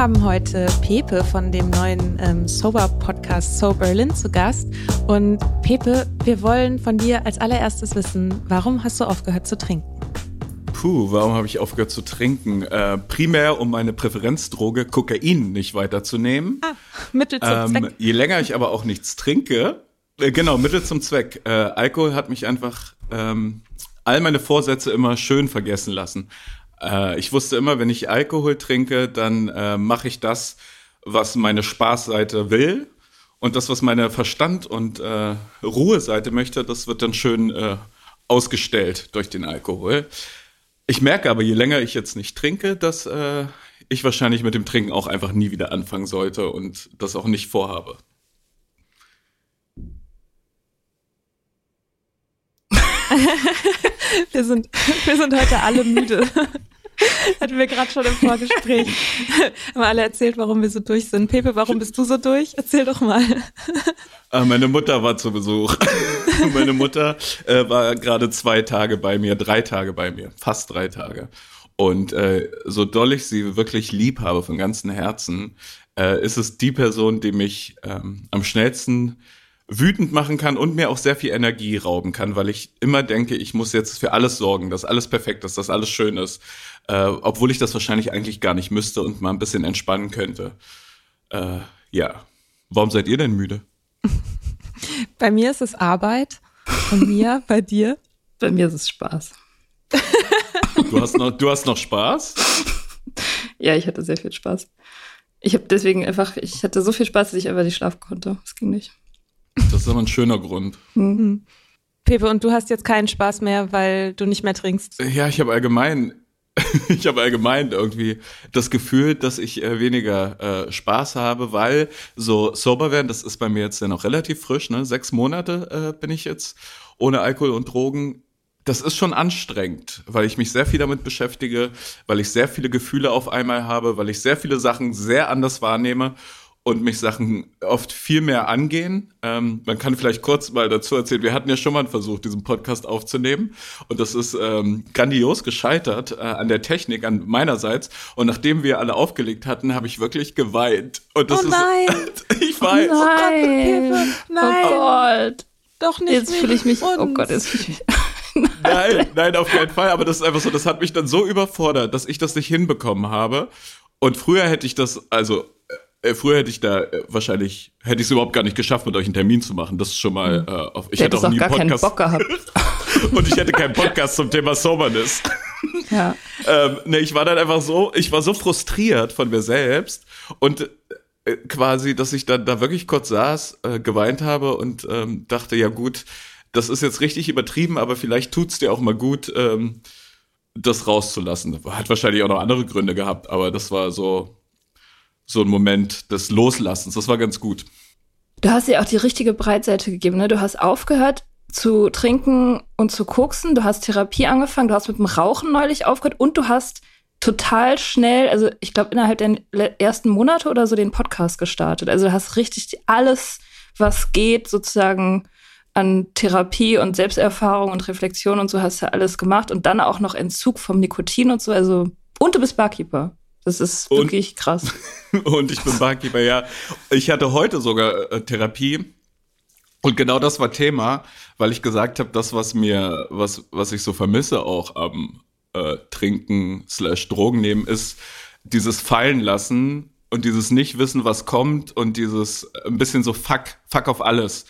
Haben heute Pepe von dem neuen ähm, Sober-Podcast So Berlin zu Gast. Und Pepe, wir wollen von dir als allererstes wissen, warum hast du aufgehört zu trinken? Puh, warum habe ich aufgehört zu trinken? Äh, primär, um meine Präferenzdroge Kokain nicht weiterzunehmen. Ah, Mittel zum Ähm, Zweck. je länger ich aber auch nichts trinke, äh, genau, Mittel zum Zweck. Äh, Alkohol hat mich einfach ähm, all meine Vorsätze immer schön vergessen lassen. Äh, ich wusste immer, wenn ich Alkohol trinke, dann äh, mache ich das, was meine Spaßseite will. Und das, was meine Verstand- und äh, Ruheseite möchte, das wird dann schön äh, ausgestellt durch den Alkohol. Ich merke aber, je länger ich jetzt nicht trinke, dass äh, ich wahrscheinlich mit dem Trinken auch einfach nie wieder anfangen sollte und das auch nicht vorhabe. Wir sind, wir sind heute alle müde. Hatten wir gerade schon im Vorgespräch. Haben alle erzählt, warum wir so durch sind. Pepe, warum bist du so durch? Erzähl doch mal. Äh, meine Mutter war zu Besuch. meine Mutter äh, war gerade zwei Tage bei mir, drei Tage bei mir, fast drei Tage. Und äh, so doll ich sie wirklich lieb habe von ganzem Herzen, äh, ist es die Person, die mich ähm, am schnellsten wütend machen kann und mir auch sehr viel Energie rauben kann, weil ich immer denke, ich muss jetzt für alles sorgen, dass alles perfekt ist, dass alles schön ist, äh, obwohl ich das wahrscheinlich eigentlich gar nicht müsste und mal ein bisschen entspannen könnte. Äh, ja. Warum seid ihr denn müde? Bei mir ist es Arbeit. Und Mia, bei dir? Bei mir ist es Spaß. Du hast noch, du hast noch Spaß? Ja, ich hatte sehr viel Spaß. Ich habe deswegen einfach, ich hatte so viel Spaß, dass ich einfach nicht schlafen konnte. Das ging nicht. Das ist aber ein schöner Grund. Pepe, und du hast jetzt keinen Spaß mehr, weil du nicht mehr trinkst. Ja, ich habe allgemein, ich habe allgemein irgendwie das Gefühl, dass ich äh, weniger äh, Spaß habe, weil so sober werden, das ist bei mir jetzt ja noch relativ frisch, ne? Sechs Monate äh, bin ich jetzt ohne Alkohol und Drogen. Das ist schon anstrengend, weil ich mich sehr viel damit beschäftige, weil ich sehr viele Gefühle auf einmal habe, weil ich sehr viele Sachen sehr anders wahrnehme und mich Sachen oft viel mehr angehen. Ähm, man kann vielleicht kurz mal dazu erzählen, wir hatten ja schon mal einen Versuch, diesen Podcast aufzunehmen und das ist ähm, grandios gescheitert äh, an der Technik, an meinerseits und nachdem wir alle aufgelegt hatten, habe ich wirklich geweint. Und das oh nein! Ist, ich weiß. Oh nein! Oh, nein. Oh Gott! Doch nicht. Jetzt fühle ich mich. uns. Oh Gott, jetzt fühle ich mich. Nein, nein, auf keinen Fall. Aber das ist einfach so, das hat mich dann so überfordert, dass ich das nicht hinbekommen habe. Und früher hätte ich das, also äh, früher hätte ich da äh, wahrscheinlich, hätte ich es überhaupt gar nicht geschafft, mit euch einen Termin zu machen. Das ist schon mal, äh, auf, ich hätte auch auch nie gar einen keinen Podcast. Bock gehabt. und ich hätte keinen Podcast zum Thema Soberness. Ja. ähm, nee, ich war dann einfach so, ich war so frustriert von mir selbst und äh, quasi, dass ich dann da wirklich kurz saß, äh, geweint habe und ähm, dachte, ja gut, das ist jetzt richtig übertrieben, aber vielleicht tut's dir auch mal gut, ähm, das rauszulassen. Hat wahrscheinlich auch noch andere Gründe gehabt, aber das war so so ein Moment des Loslassens. Das war ganz gut. Du hast dir auch die richtige Breitseite gegeben, ne? Du hast aufgehört zu trinken und zu koksen, du hast Therapie angefangen, du hast mit dem Rauchen neulich aufgehört und du hast total schnell, also ich glaube innerhalb der ersten Monate oder so den Podcast gestartet. Also du hast richtig alles, was geht, sozusagen an Therapie und Selbsterfahrung und Reflexion und so hast du alles gemacht und dann auch noch Entzug vom Nikotin und so. Also und du bist Barkeeper. Das ist Und- wirklich krass. Und ich bin Barkeeper, ja. Ich hatte heute sogar äh, Therapie. Und genau das war Thema, weil ich gesagt habe, das, was mir, was, was ich so vermisse auch am äh, Trinken slash Drogen nehmen, ist dieses Fallen lassen und dieses nicht wissen, was kommt und dieses ein bisschen so fuck, fuck auf alles.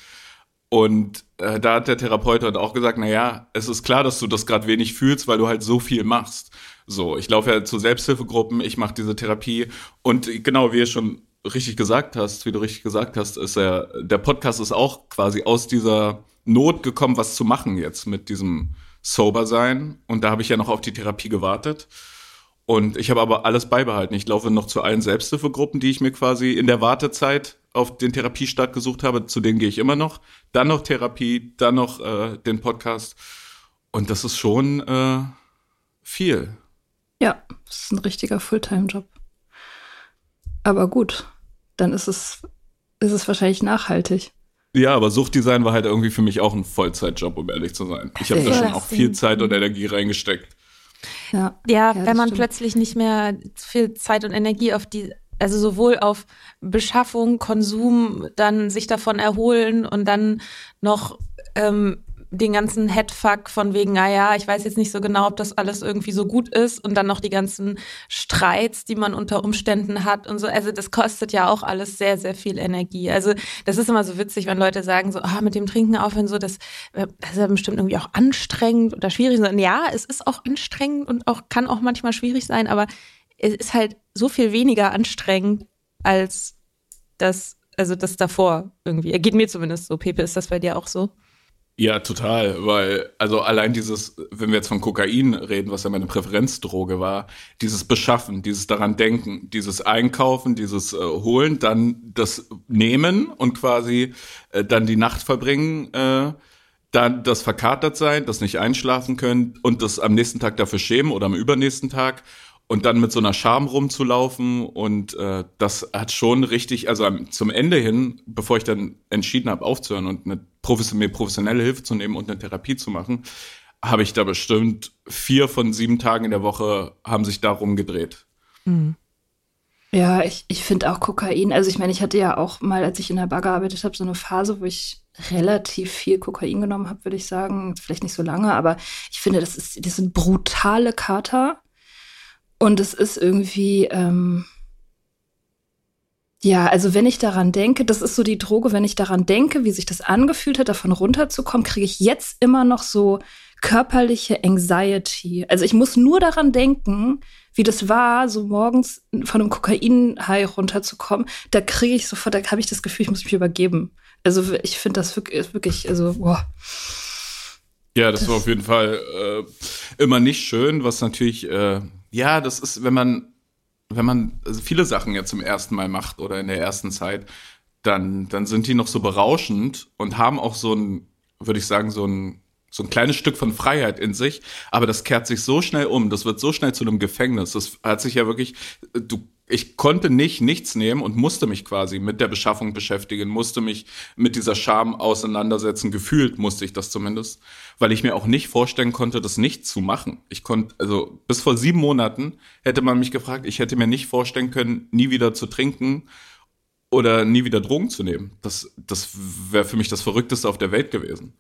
Und äh, da hat der Therapeut halt auch gesagt, na ja, es ist klar, dass du das gerade wenig fühlst, weil du halt so viel machst. So, ich laufe ja zu Selbsthilfegruppen, ich mache diese Therapie und genau, wie ihr schon richtig gesagt hast, wie du richtig gesagt hast, ist ja, der Podcast ist auch quasi aus dieser Not gekommen, was zu machen jetzt mit diesem Sober-Sein. Und da habe ich ja noch auf die Therapie gewartet. Und ich habe aber alles beibehalten. Ich laufe noch zu allen Selbsthilfegruppen, die ich mir quasi in der Wartezeit auf den Therapiestart gesucht habe. Zu denen gehe ich immer noch. Dann noch Therapie, dann noch äh, den Podcast. Und das ist schon äh, viel. Ja, das ist ein richtiger Fulltime-Job. Aber gut, dann ist es, ist es wahrscheinlich nachhaltig. Ja, aber Suchtdesign war halt irgendwie für mich auch ein Vollzeitjob, um ehrlich zu sein. Ich habe da schon auch viel. Zeit und Energie reingesteckt. Ja, Ja, das wenn man stimmt. plötzlich nicht mehr viel Zeit und Energie auf die, also sowohl auf Beschaffung, Konsum, dann sich davon erholen und dann noch ähm, den ganzen Headfuck von wegen, naja, ich weiß jetzt nicht so genau, ob das alles irgendwie so gut ist und dann noch die ganzen Streits, die man unter Umständen hat und so. Also das kostet ja auch alles sehr, sehr viel Energie. Also das ist immer so witzig, wenn Leute sagen so, ah, mit dem Trinken aufhören, so, das, das ist ja bestimmt irgendwie auch anstrengend oder schwierig. Und Ja, es ist auch anstrengend und auch kann auch manchmal schwierig sein, aber es ist halt so viel weniger anstrengend als das, also das davor irgendwie. Geht mir zumindest so. Pepe, ist das bei dir auch so? Ja, total, weil, also allein dieses, wenn wir jetzt von Kokain reden, was ja meine Präferenzdroge war, dieses Beschaffen, dieses daran denken, dieses Einkaufen, dieses äh, Holen, dann das Nehmen und quasi äh, dann die Nacht verbringen, äh, dann das verkatert sein, das nicht einschlafen können und das am nächsten Tag dafür schämen oder am übernächsten Tag und dann mit so einer Scham rumzulaufen und äh, das hat schon richtig, also am, zum Ende hin, bevor ich dann entschieden habe aufzuhören und eine profes mir professionelle Hilfe zu nehmen und eine Therapie zu machen, habe ich da bestimmt vier von sieben Tagen in der Woche haben sich darum gedreht. Ja, ich, ich finde auch Kokain, also ich meine, ich hatte ja auch mal, als ich in der Bar gearbeitet habe, so eine Phase, wo ich relativ viel Kokain genommen habe, würde ich sagen. Vielleicht nicht so lange, aber ich finde, das, ist, das sind brutale Kater. Und es ist irgendwie, ähm, ja, also wenn ich daran denke, das ist so die Droge, wenn ich daran denke, wie sich das angefühlt hat, davon runterzukommen, kriege ich jetzt immer noch so körperliche Anxiety. Also ich muss nur daran denken, wie das war, so morgens von einem Kokain-High runterzukommen. Da kriege ich sofort, da habe ich das Gefühl, ich muss mich übergeben. Also ich finde das wirklich, also, boah. Ja, das war auf jeden Fall äh, immer nicht schön, was natürlich, äh, ja, das ist, wenn man, wenn man also viele Sachen ja zum ersten Mal macht oder in der ersten Zeit, dann, dann sind die noch so berauschend und haben auch so ein, würde ich sagen, so ein, so ein kleines Stück von Freiheit in sich, aber das kehrt sich so schnell um, das wird so schnell zu einem Gefängnis. Das hat sich ja wirklich, du ich konnte nicht nichts nehmen und musste mich quasi mit der Beschaffung beschäftigen, musste mich mit dieser Scham auseinandersetzen. Gefühlt musste ich das zumindest, weil ich mir auch nicht vorstellen konnte, das nicht zu machen. Ich konnte, also bis vor sieben Monaten hätte man mich gefragt, ich hätte mir nicht vorstellen können, nie wieder zu trinken oder nie wieder Drogen zu nehmen. Das, das wäre für mich das Verrückteste auf der Welt gewesen.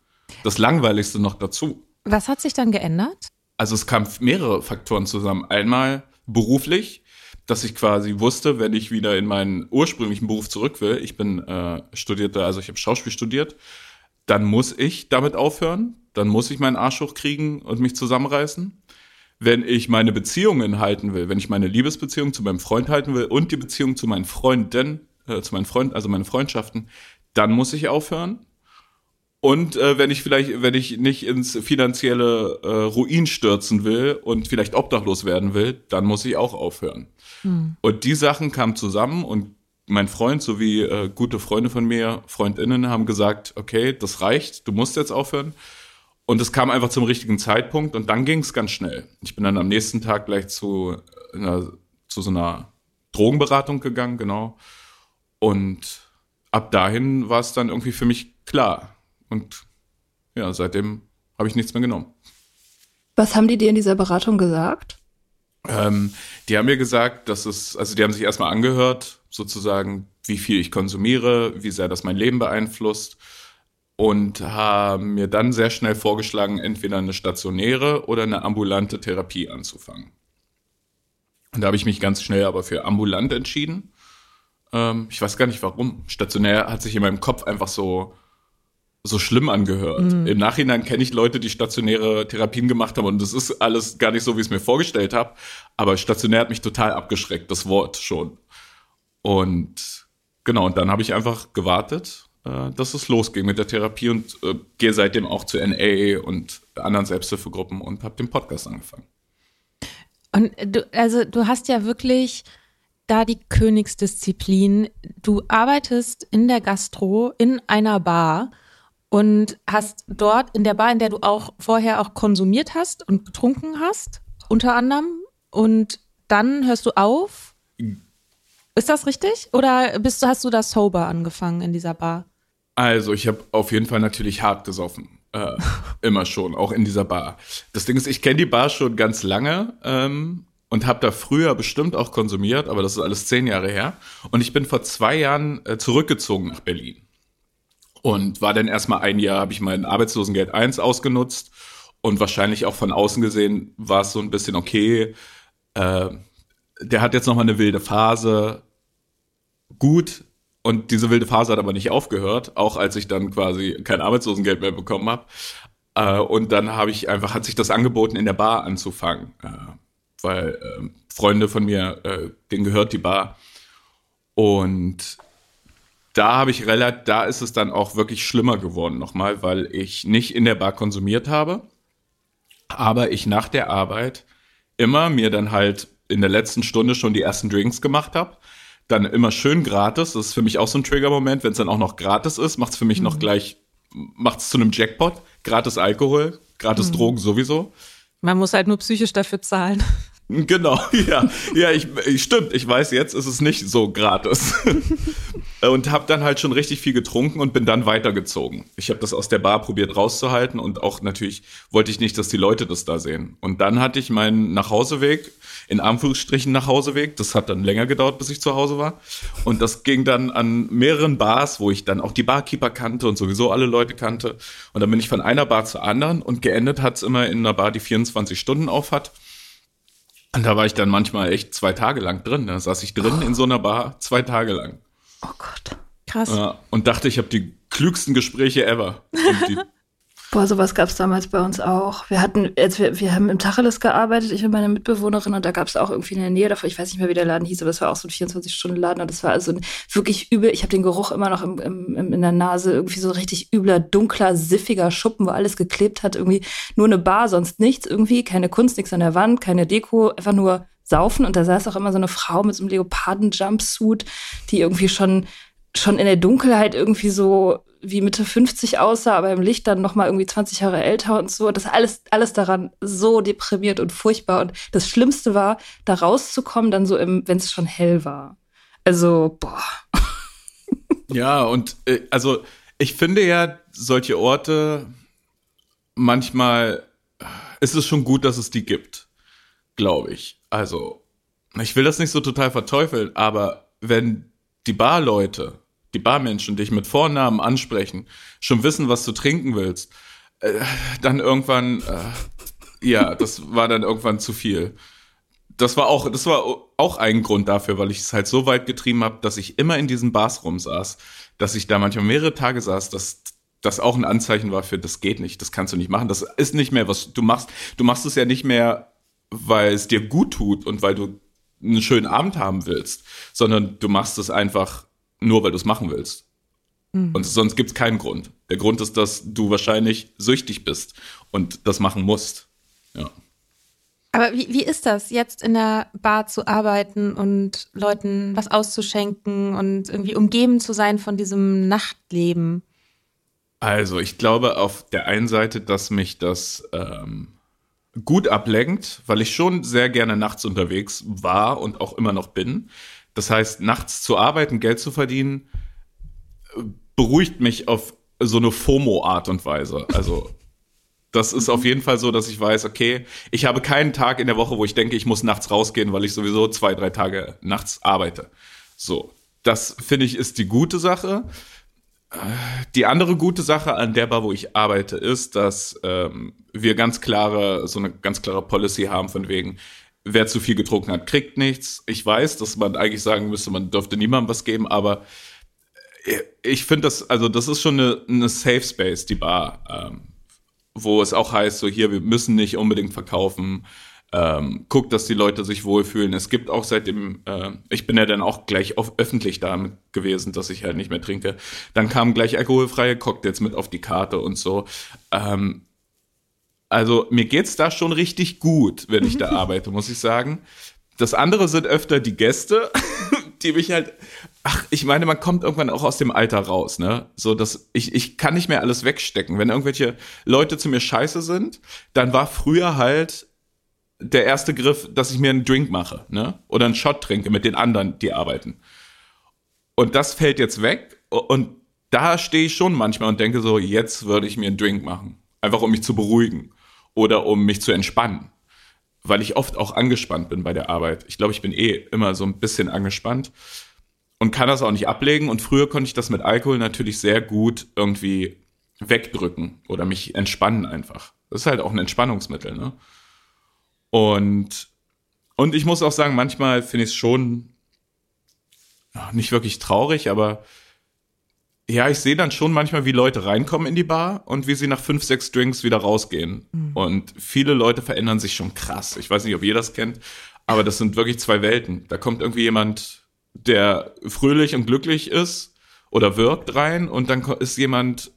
Das Langweiligste noch dazu. Was hat sich dann geändert? Also es kamen mehrere Faktoren zusammen. Einmal beruflich dass ich quasi wusste, wenn ich wieder in meinen ursprünglichen Beruf zurück will, ich bin äh, studierter, also ich habe Schauspiel studiert, dann muss ich damit aufhören, dann muss ich meinen Arsch hochkriegen und mich zusammenreißen. Wenn ich meine Beziehungen halten will, wenn ich meine Liebesbeziehung zu meinem Freund halten will und die Beziehung zu meinen Freunden, äh, zu meinen Freunden, also meine Freundschaften, dann muss ich aufhören. Und äh, wenn ich vielleicht, wenn ich nicht ins finanzielle äh, Ruin stürzen will und vielleicht obdachlos werden will, dann muss ich auch aufhören. Hm. Und die Sachen kamen zusammen und mein Freund sowie äh, gute Freunde von mir, Freundinnen, haben gesagt, okay, das reicht, du musst jetzt aufhören. Und es kam einfach zum richtigen Zeitpunkt und dann ging es ganz schnell. Ich bin dann am nächsten Tag gleich zu, einer, zu so einer Drogenberatung gegangen, genau. Und ab dahin war es dann irgendwie für mich klar. Und ja, seitdem habe ich nichts mehr genommen. Was haben die dir in dieser Beratung gesagt? Ähm, die haben mir gesagt, dass es, also die haben sich erstmal angehört, sozusagen, wie viel ich konsumiere, wie sehr das mein Leben beeinflusst und haben mir dann sehr schnell vorgeschlagen, entweder eine stationäre oder eine ambulante Therapie anzufangen. Und da habe ich mich ganz schnell aber für ambulant entschieden. Ähm, ich weiß gar nicht warum. Stationär hat sich in meinem Kopf einfach so so schlimm angehört. Mhm. Im Nachhinein kenne ich Leute, die stationäre Therapien gemacht haben und das ist alles gar nicht so, wie ich es mir vorgestellt habe. Aber stationär hat mich total abgeschreckt, das Wort schon. Und genau, und dann habe ich einfach gewartet, äh, dass es losging mit der Therapie und äh, gehe seitdem auch zu NA und anderen Selbsthilfegruppen und habe den Podcast angefangen. Und du, also du hast ja wirklich da die Königsdisziplin. Du arbeitest in der Gastro in einer Bar und hast dort in der Bar, in der du auch vorher auch konsumiert hast und getrunken hast, unter anderem. Und dann hörst du auf. Ist das richtig? Oder bist hast du da sober angefangen in dieser Bar? Also, ich habe auf jeden Fall natürlich hart gesoffen. Äh, immer schon, auch in dieser Bar. Das Ding ist, ich kenne die Bar schon ganz lange ähm, und habe da früher bestimmt auch konsumiert, aber das ist alles zehn Jahre her. Und ich bin vor zwei Jahren äh, zurückgezogen nach Berlin und war dann erstmal ein Jahr, habe ich mein Arbeitslosengeld 1 ausgenutzt und wahrscheinlich auch von außen gesehen war es so ein bisschen okay. Äh, der hat jetzt noch mal eine wilde Phase, gut. Und diese wilde Phase hat aber nicht aufgehört, auch als ich dann quasi kein Arbeitslosengeld mehr bekommen habe. Äh, und dann habe ich einfach, hat sich das angeboten, in der Bar anzufangen, äh, weil äh, Freunde von mir, äh, denen gehört die Bar. Und da habe ich relativ, da ist es dann auch wirklich schlimmer geworden nochmal, weil ich nicht in der Bar konsumiert habe, aber ich nach der Arbeit immer mir dann halt in der letzten Stunde schon die ersten Drinks gemacht habe. Dann immer schön gratis. Das ist für mich auch so ein Trigger-Moment. Wenn es dann auch noch gratis ist, macht es für mich mhm. noch gleich, macht es zu einem Jackpot. Gratis Alkohol, gratis mhm. Drogen sowieso. Man muss halt nur psychisch dafür zahlen. Genau, ja. Ja, ich, stimmt, ich weiß, jetzt ist es nicht so gratis. und habe dann halt schon richtig viel getrunken und bin dann weitergezogen. Ich habe das aus der Bar probiert rauszuhalten und auch natürlich wollte ich nicht, dass die Leute das da sehen. Und dann hatte ich meinen Nachhauseweg, in Anführungsstrichen Nachhauseweg. Das hat dann länger gedauert, bis ich zu Hause war. Und das ging dann an mehreren Bars, wo ich dann auch die Barkeeper kannte und sowieso alle Leute kannte. Und dann bin ich von einer Bar zur anderen und geendet hat es immer in einer Bar, die 24 Stunden auf hat. Und da war ich dann manchmal echt zwei Tage lang drin. Da saß ich drin oh. in so einer Bar zwei Tage lang. Oh Gott. Krass. Ja, und dachte, ich habe die klügsten Gespräche ever. Boah, sowas gab es damals bei uns auch. Wir hatten, als wir, wir haben im Tacheles gearbeitet, ich und meine Mitbewohnerin, und da gab es auch irgendwie in der Nähe davon, ich weiß nicht mehr, wie der Laden hieß, aber das war auch so ein 24-Stunden-Laden und das war also ein wirklich übel, ich habe den Geruch immer noch im, im, in der Nase, irgendwie so richtig übler, dunkler, siffiger Schuppen, wo alles geklebt hat, irgendwie nur eine Bar, sonst nichts irgendwie, keine Kunst, nichts an der Wand, keine Deko, einfach nur saufen und da saß auch immer so eine Frau mit so einem Leoparden-Jumpsuit, die irgendwie schon schon in der Dunkelheit irgendwie so wie Mitte 50 aussah, aber im Licht dann noch mal irgendwie 20 Jahre älter und so. Das alles, alles daran so deprimiert und furchtbar. Und das Schlimmste war, da rauszukommen, dann so im, wenn es schon hell war. Also, boah. Ja, und äh, also ich finde ja, solche Orte manchmal ist es schon gut, dass es die gibt, glaube ich. Also, ich will das nicht so total verteufeln, aber wenn die Barleute, die Barmenschen dich mit Vornamen ansprechen, schon wissen, was du trinken willst, äh, dann irgendwann, äh, ja, das war dann irgendwann zu viel. Das war auch, das war auch ein Grund dafür, weil ich es halt so weit getrieben habe, dass ich immer in diesen Bars rumsaß, dass ich da manchmal mehrere Tage saß, dass das auch ein Anzeichen war für, das geht nicht, das kannst du nicht machen, das ist nicht mehr, was du machst. Du machst es ja nicht mehr, weil es dir gut tut und weil du einen schönen Abend haben willst, sondern du machst es einfach nur, weil du es machen willst. Mhm. Und sonst gibt es keinen Grund. Der Grund ist, dass du wahrscheinlich süchtig bist und das machen musst. Ja. Aber wie, wie ist das, jetzt in der Bar zu arbeiten und Leuten was auszuschenken und irgendwie umgeben zu sein von diesem Nachtleben? Also, ich glaube auf der einen Seite, dass mich das ähm, gut ablenkt, weil ich schon sehr gerne nachts unterwegs war und auch immer noch bin. Das heißt, nachts zu arbeiten, Geld zu verdienen, beruhigt mich auf so eine FOMO-Art und Weise. Also das ist auf jeden Fall so, dass ich weiß, okay, ich habe keinen Tag in der Woche, wo ich denke, ich muss nachts rausgehen, weil ich sowieso zwei, drei Tage nachts arbeite. So, das finde ich ist die gute Sache. Die andere gute Sache an der Bar, wo ich arbeite, ist, dass ähm, wir ganz klare, so eine ganz klare Policy haben von wegen, wer zu viel getrunken hat, kriegt nichts. Ich weiß, dass man eigentlich sagen müsste, man dürfte niemandem was geben, aber ich finde das, also das ist schon eine, eine Safe Space, die Bar, ähm, wo es auch heißt, so hier, wir müssen nicht unbedingt verkaufen ähm, guckt, dass die Leute sich wohlfühlen. Es gibt auch seitdem, äh, ich bin ja dann auch gleich auf, öffentlich damit gewesen, dass ich halt nicht mehr trinke. Dann kamen gleich alkoholfreie Cocktails mit auf die Karte und so. Ähm, also mir geht's da schon richtig gut, wenn ich da arbeite, muss ich sagen. Das andere sind öfter die Gäste, die mich halt, ach, ich meine, man kommt irgendwann auch aus dem Alter raus, ne? So, dass ich, ich kann nicht mehr alles wegstecken. Wenn irgendwelche Leute zu mir scheiße sind, dann war früher halt der erste Griff, dass ich mir einen Drink mache, ne? Oder einen Shot trinke mit den anderen, die arbeiten. Und das fällt jetzt weg und da stehe ich schon manchmal und denke so, jetzt würde ich mir einen Drink machen. Einfach um mich zu beruhigen oder um mich zu entspannen. Weil ich oft auch angespannt bin bei der Arbeit. Ich glaube, ich bin eh immer so ein bisschen angespannt und kann das auch nicht ablegen. Und früher konnte ich das mit Alkohol natürlich sehr gut irgendwie wegdrücken oder mich entspannen einfach. Das ist halt auch ein Entspannungsmittel, ne? Und, und ich muss auch sagen, manchmal finde ich es schon nicht wirklich traurig, aber ja, ich sehe dann schon manchmal, wie Leute reinkommen in die Bar und wie sie nach fünf, sechs Drinks wieder rausgehen. Mhm. Und viele Leute verändern sich schon krass. Ich weiß nicht, ob ihr das kennt, aber das sind wirklich zwei Welten. Da kommt irgendwie jemand, der fröhlich und glücklich ist oder wirkt rein und dann ist jemand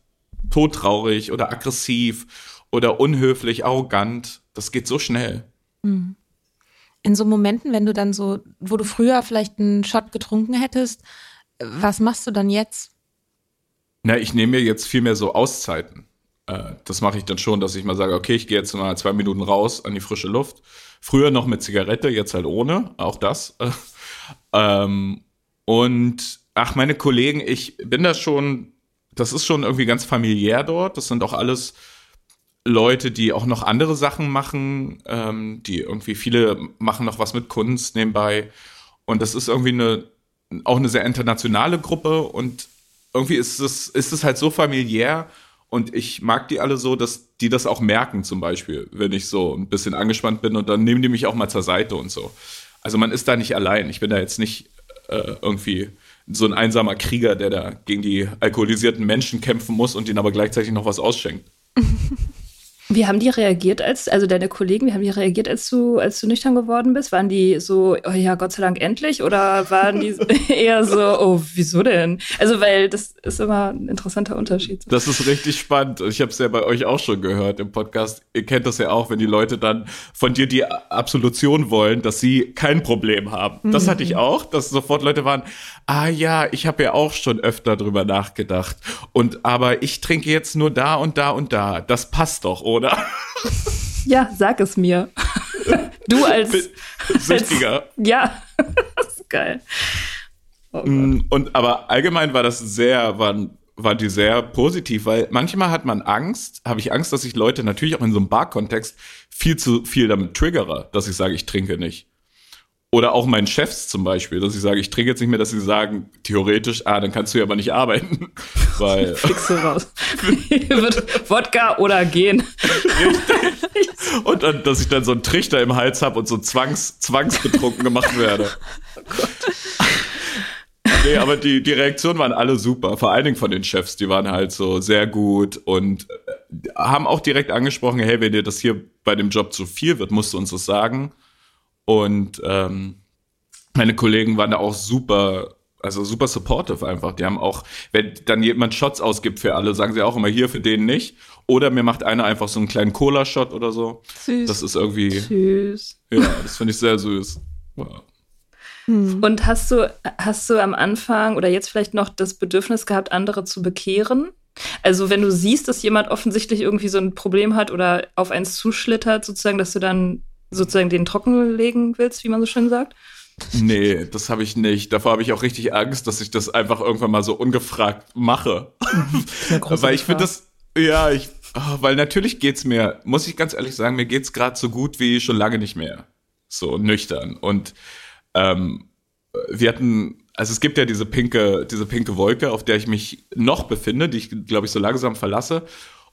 todtraurig oder aggressiv oder unhöflich, arrogant. Das geht so schnell. Mhm. In so Momenten, wenn du dann so, wo du früher vielleicht einen Shot getrunken hättest, was machst du dann jetzt? Na, ich nehme mir jetzt viel mehr so Auszeiten. Äh, das mache ich dann schon, dass ich mal sage, okay, ich gehe jetzt mal zwei Minuten raus an die frische Luft. Früher noch mit Zigarette, jetzt halt ohne, auch das. ähm, und ach, meine Kollegen, ich bin da schon, das ist schon irgendwie ganz familiär dort. Das sind auch alles Leute, die auch noch andere Sachen machen, ähm, die irgendwie viele machen noch was mit Kunst nebenbei. Und das ist irgendwie eine, auch eine sehr internationale Gruppe und irgendwie ist es, ist es halt so familiär und ich mag die alle so, dass die das auch merken, zum Beispiel, wenn ich so ein bisschen angespannt bin und dann nehmen die mich auch mal zur Seite und so. Also man ist da nicht allein. Ich bin da jetzt nicht äh, irgendwie so ein einsamer Krieger, der da gegen die alkoholisierten Menschen kämpfen muss und ihnen aber gleichzeitig noch was ausschenkt. Wie haben die reagiert, als, also deine Kollegen, wie haben die reagiert, als du, als du nüchtern geworden bist? Waren die so, oh ja, Gott sei Dank endlich? Oder waren die eher so, oh, wieso denn? Also, weil das ist immer ein interessanter Unterschied. Das ist richtig spannend. Ich habe es ja bei euch auch schon gehört im Podcast. Ihr kennt das ja auch, wenn die Leute dann von dir die Absolution wollen, dass sie kein Problem haben. Das hatte ich mhm. auch, dass sofort Leute waren, ah ja, ich habe ja auch schon öfter drüber nachgedacht. Und aber ich trinke jetzt nur da und da und da. Das passt doch, oder? Ja, sag es mir. Du als Süchtiger. Als, ja, das ist geil. Oh mm, und aber allgemein war das sehr, waren, war die sehr positiv, weil manchmal hat man Angst, habe ich Angst, dass ich Leute natürlich auch in so einem Bar-Kontext viel zu viel damit triggere, dass ich sage, ich trinke nicht. Oder auch meinen Chefs zum Beispiel, dass ich sage, ich trinke jetzt nicht mehr, dass sie sagen, theoretisch, ah, dann kannst du ja aber nicht arbeiten. Weil. Fixe raus. wird Wodka oder gehen. Richtig. Und dann, dass ich dann so einen Trichter im Hals habe und so zwangs, zwangsbetrunken gemacht werde. Oh Gott. Nee, aber die, die Reaktionen waren alle super. Vor allen Dingen von den Chefs. Die waren halt so sehr gut und äh, haben auch direkt angesprochen, hey, wenn dir das hier bei dem Job zu viel wird, musst du uns das sagen. Und ähm, meine Kollegen waren da auch super, also super supportive einfach. Die haben auch, wenn dann jemand Shots ausgibt für alle, sagen sie auch immer hier für den nicht. Oder mir macht einer einfach so einen kleinen Cola-Shot oder so. Süß. Das ist irgendwie. Süß. Ja, das finde ich sehr süß. Wow. Hm. Und hast du, hast du am Anfang oder jetzt vielleicht noch das Bedürfnis gehabt, andere zu bekehren? Also wenn du siehst, dass jemand offensichtlich irgendwie so ein Problem hat oder auf eins zuschlittert, sozusagen, dass du dann sozusagen den trocken legen willst, wie man so schön sagt? Nee, das habe ich nicht. Davor habe ich auch richtig Angst, dass ich das einfach irgendwann mal so ungefragt mache. weil ich finde das, ja, ich, oh, weil natürlich geht's mir, muss ich ganz ehrlich sagen, mir geht's gerade so gut wie schon lange nicht mehr. So nüchtern. Und ähm, wir hatten, also es gibt ja diese pinke, diese pinke Wolke, auf der ich mich noch befinde, die ich, glaube ich, so langsam verlasse.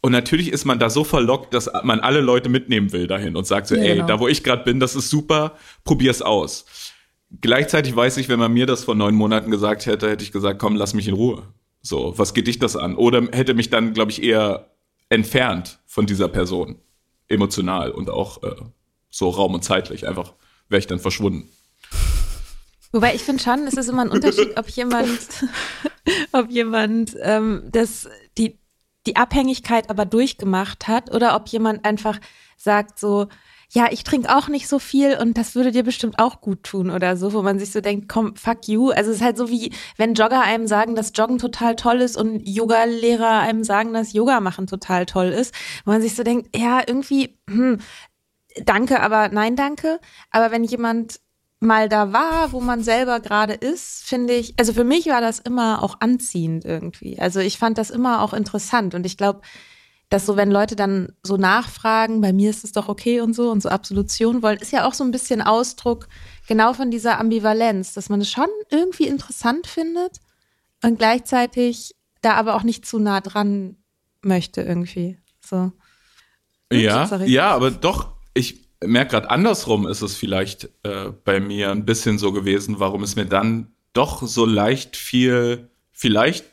Und natürlich ist man da so verlockt, dass man alle Leute mitnehmen will dahin und sagt so, ja, ey, genau. da wo ich gerade bin, das ist super, probier's aus. Gleichzeitig weiß ich, wenn man mir das vor neun Monaten gesagt hätte, hätte ich gesagt, komm, lass mich in Ruhe. So, was geht dich das an? Oder hätte mich dann, glaube ich, eher entfernt von dieser Person. Emotional und auch äh, so raum- und zeitlich. Einfach wäre ich dann verschwunden. Wobei ich finde schon, es ist immer ein Unterschied, ob jemand, ob jemand ähm, das, die, die Abhängigkeit aber durchgemacht hat oder ob jemand einfach sagt so, ja, ich trinke auch nicht so viel und das würde dir bestimmt auch gut tun oder so, wo man sich so denkt, komm, fuck you. Also es ist halt so wie, wenn Jogger einem sagen, dass Joggen total toll ist und Yoga-Lehrer einem sagen, dass Yoga machen total toll ist, wo man sich so denkt, ja, irgendwie, hm, danke, aber nein, danke. Aber wenn jemand mal da war, wo man selber gerade ist, finde ich, also für mich war das immer auch anziehend irgendwie. Also ich fand das immer auch interessant und ich glaube, dass so, wenn Leute dann so nachfragen, bei mir ist es doch okay und so und so Absolution wollen, ist ja auch so ein bisschen Ausdruck genau von dieser Ambivalenz, dass man es schon irgendwie interessant findet und gleichzeitig da aber auch nicht zu nah dran möchte irgendwie. So. Ja, ja, aber doch, ich, merke gerade andersrum ist es vielleicht äh, bei mir ein bisschen so gewesen, warum es mir dann doch so leicht viel, vielleicht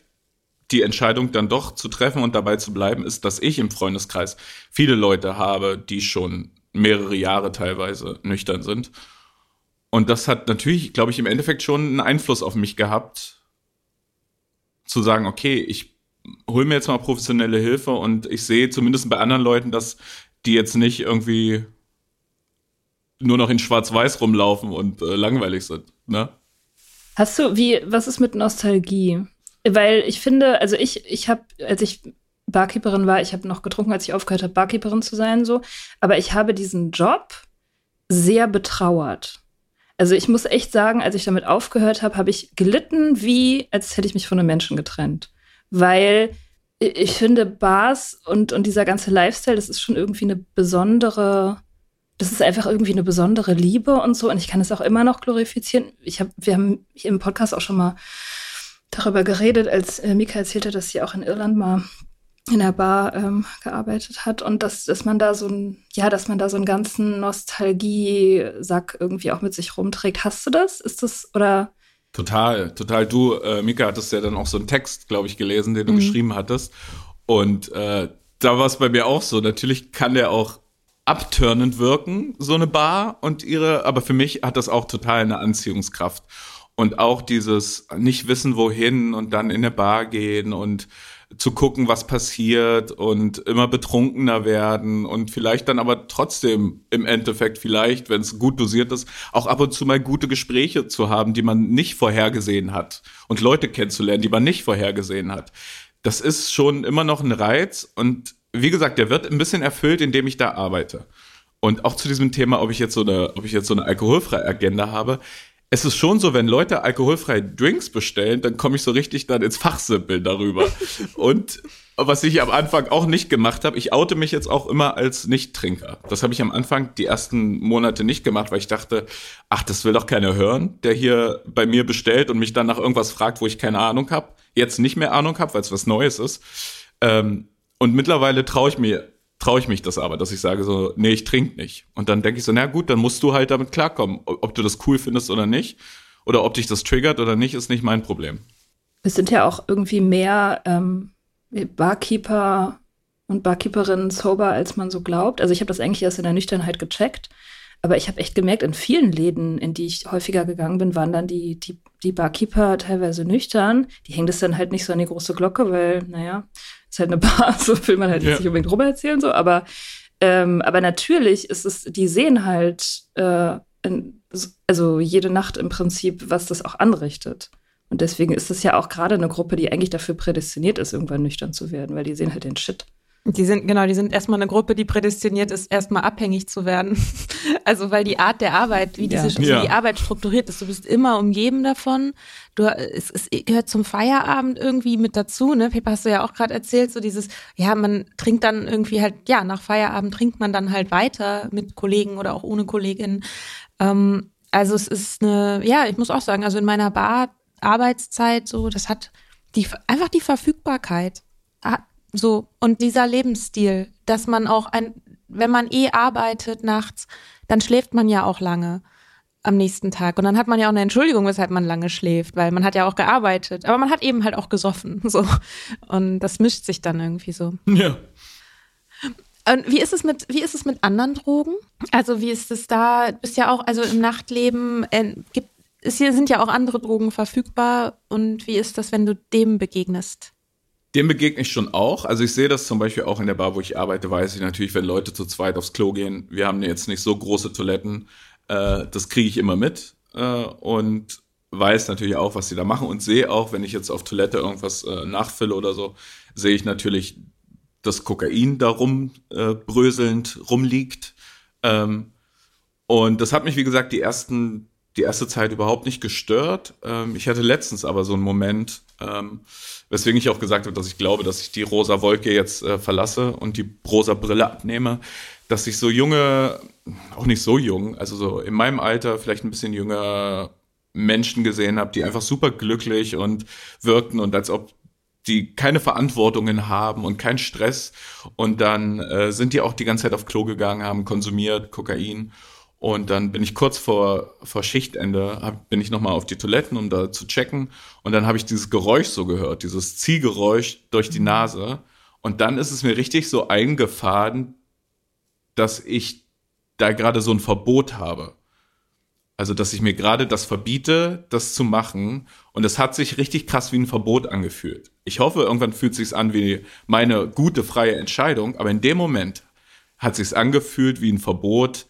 die Entscheidung dann doch zu treffen und dabei zu bleiben, ist, dass ich im Freundeskreis viele Leute habe, die schon mehrere Jahre teilweise nüchtern sind. Und das hat natürlich, glaube ich, im Endeffekt schon einen Einfluss auf mich gehabt, zu sagen, okay, ich hole mir jetzt mal professionelle Hilfe und ich sehe zumindest bei anderen Leuten, dass die jetzt nicht irgendwie nur noch in Schwarz-Weiß rumlaufen und äh, langweilig sind. Ne? Hast du, wie, was ist mit Nostalgie? Weil ich finde, also ich, ich habe, als ich Barkeeperin war, ich habe noch getrunken, als ich aufgehört habe, Barkeeperin zu sein, so. Aber ich habe diesen Job sehr betrauert. Also ich muss echt sagen, als ich damit aufgehört habe, habe ich gelitten, wie als hätte ich mich von einem Menschen getrennt. Weil ich finde, Bars und, und dieser ganze Lifestyle, das ist schon irgendwie eine besondere das ist einfach irgendwie eine besondere Liebe und so. Und ich kann es auch immer noch glorifizieren. Ich hab, wir haben im Podcast auch schon mal darüber geredet, als äh, Mika erzählte, dass sie auch in Irland mal in der Bar ähm, gearbeitet hat und dass, dass man da so ein, ja, dass man da so einen ganzen Nostalgie-Sack irgendwie auch mit sich rumträgt. Hast du das? Ist das oder? Total, total. Du, äh, Mika, hattest ja dann auch so einen Text, glaube ich, gelesen, den du mhm. geschrieben hattest. Und äh, da war es bei mir auch so. Natürlich kann der auch abturnend wirken, so eine Bar und ihre, aber für mich hat das auch total eine Anziehungskraft. Und auch dieses nicht wissen, wohin und dann in eine Bar gehen und zu gucken, was passiert und immer betrunkener werden und vielleicht dann aber trotzdem im Endeffekt vielleicht, wenn es gut dosiert ist, auch ab und zu mal gute Gespräche zu haben, die man nicht vorhergesehen hat und Leute kennenzulernen, die man nicht vorhergesehen hat das ist schon immer noch ein Reiz und wie gesagt, der wird ein bisschen erfüllt, indem ich da arbeite. Und auch zu diesem Thema, ob ich jetzt so eine, ob ich jetzt so eine alkoholfreie Agenda habe. Es ist schon so, wenn Leute alkoholfreie Drinks bestellen, dann komme ich so richtig dann ins Fachsimpeln darüber. und was ich am Anfang auch nicht gemacht habe, ich oute mich jetzt auch immer als Nicht-Trinker. Das habe ich am Anfang die ersten Monate nicht gemacht, weil ich dachte, ach, das will doch keiner hören, der hier bei mir bestellt und mich dann nach irgendwas fragt, wo ich keine Ahnung habe. Jetzt nicht mehr Ahnung habe, weil es was Neues ist. Ähm, und mittlerweile traue ich mir traue ich mich das aber, dass ich sage so, nee, ich trinke nicht. Und dann denke ich so, na gut, dann musst du halt damit klarkommen. Ob du das cool findest oder nicht, oder ob dich das triggert oder nicht, ist nicht mein Problem. Es sind ja auch irgendwie mehr ähm, Barkeeper und Barkeeperinnen sober, als man so glaubt. Also ich habe das eigentlich erst in der Nüchternheit gecheckt. Aber ich habe echt gemerkt, in vielen Läden, in die ich häufiger gegangen bin, waren dann die, die, die Barkeeper teilweise nüchtern. Die hängen das dann halt nicht so an die große Glocke, weil, naja, ist halt eine Bar, so will man halt ja. nicht unbedingt drüber erzählen, so, aber, ähm, aber natürlich ist es, die sehen halt, äh, in, also jede Nacht im Prinzip, was das auch anrichtet. Und deswegen ist es ja auch gerade eine Gruppe, die eigentlich dafür prädestiniert ist, irgendwann nüchtern zu werden, weil die sehen halt den Shit. Die sind, genau, die sind erstmal eine Gruppe, die prädestiniert ist, erstmal abhängig zu werden. Also, weil die Art der Arbeit, wie diese, ja. die Arbeit strukturiert ist, du bist immer umgeben davon. Du, es, es gehört zum Feierabend irgendwie mit dazu, ne? Pepa hast du ja auch gerade erzählt, so dieses, ja, man trinkt dann irgendwie halt, ja, nach Feierabend trinkt man dann halt weiter mit Kollegen oder auch ohne Kolleginnen. Ähm, also, es ist eine, ja, ich muss auch sagen, also in meiner Bar, Arbeitszeit, so, das hat die, einfach die Verfügbarkeit so, und dieser Lebensstil, dass man auch ein, wenn man eh arbeitet nachts, dann schläft man ja auch lange am nächsten Tag. Und dann hat man ja auch eine Entschuldigung, weshalb man lange schläft, weil man hat ja auch gearbeitet. Aber man hat eben halt auch gesoffen. So. Und das mischt sich dann irgendwie so. Ja. Und wie ist es mit, wie ist es mit anderen Drogen? Also, wie ist es da? Du bist ja auch, also im Nachtleben äh, gibt es hier sind ja auch andere Drogen verfügbar. Und wie ist das, wenn du dem begegnest? Dem begegne ich schon auch. Also ich sehe das zum Beispiel auch in der Bar, wo ich arbeite, weiß ich natürlich, wenn Leute zu zweit aufs Klo gehen. Wir haben jetzt nicht so große Toiletten. Äh, das kriege ich immer mit äh, und weiß natürlich auch, was sie da machen und sehe auch, wenn ich jetzt auf Toilette irgendwas äh, nachfülle oder so, sehe ich natürlich, dass Kokain da rum äh, bröselnd rumliegt. Ähm, und das hat mich, wie gesagt, die ersten, die erste Zeit überhaupt nicht gestört. Ähm, ich hatte letztens aber so einen Moment, ähm, weswegen ich auch gesagt habe, dass ich glaube, dass ich die rosa Wolke jetzt äh, verlasse und die rosa Brille abnehme, dass ich so junge, auch nicht so jung, also so in meinem Alter, vielleicht ein bisschen jünger Menschen gesehen habe, die einfach super glücklich und wirkten und als ob die keine Verantwortungen haben und keinen Stress. Und dann äh, sind die auch die ganze Zeit auf Klo gegangen, haben konsumiert Kokain und dann bin ich kurz vor, vor Schichtende, hab, bin ich nochmal auf die Toiletten, um da zu checken. Und dann habe ich dieses Geräusch so gehört, dieses Ziehgeräusch durch die Nase. Und dann ist es mir richtig so eingefahren, dass ich da gerade so ein Verbot habe. Also, dass ich mir gerade das verbiete, das zu machen. Und es hat sich richtig krass wie ein Verbot angefühlt. Ich hoffe, irgendwann fühlt es sich an wie meine gute, freie Entscheidung. Aber in dem Moment hat sich angefühlt wie ein Verbot,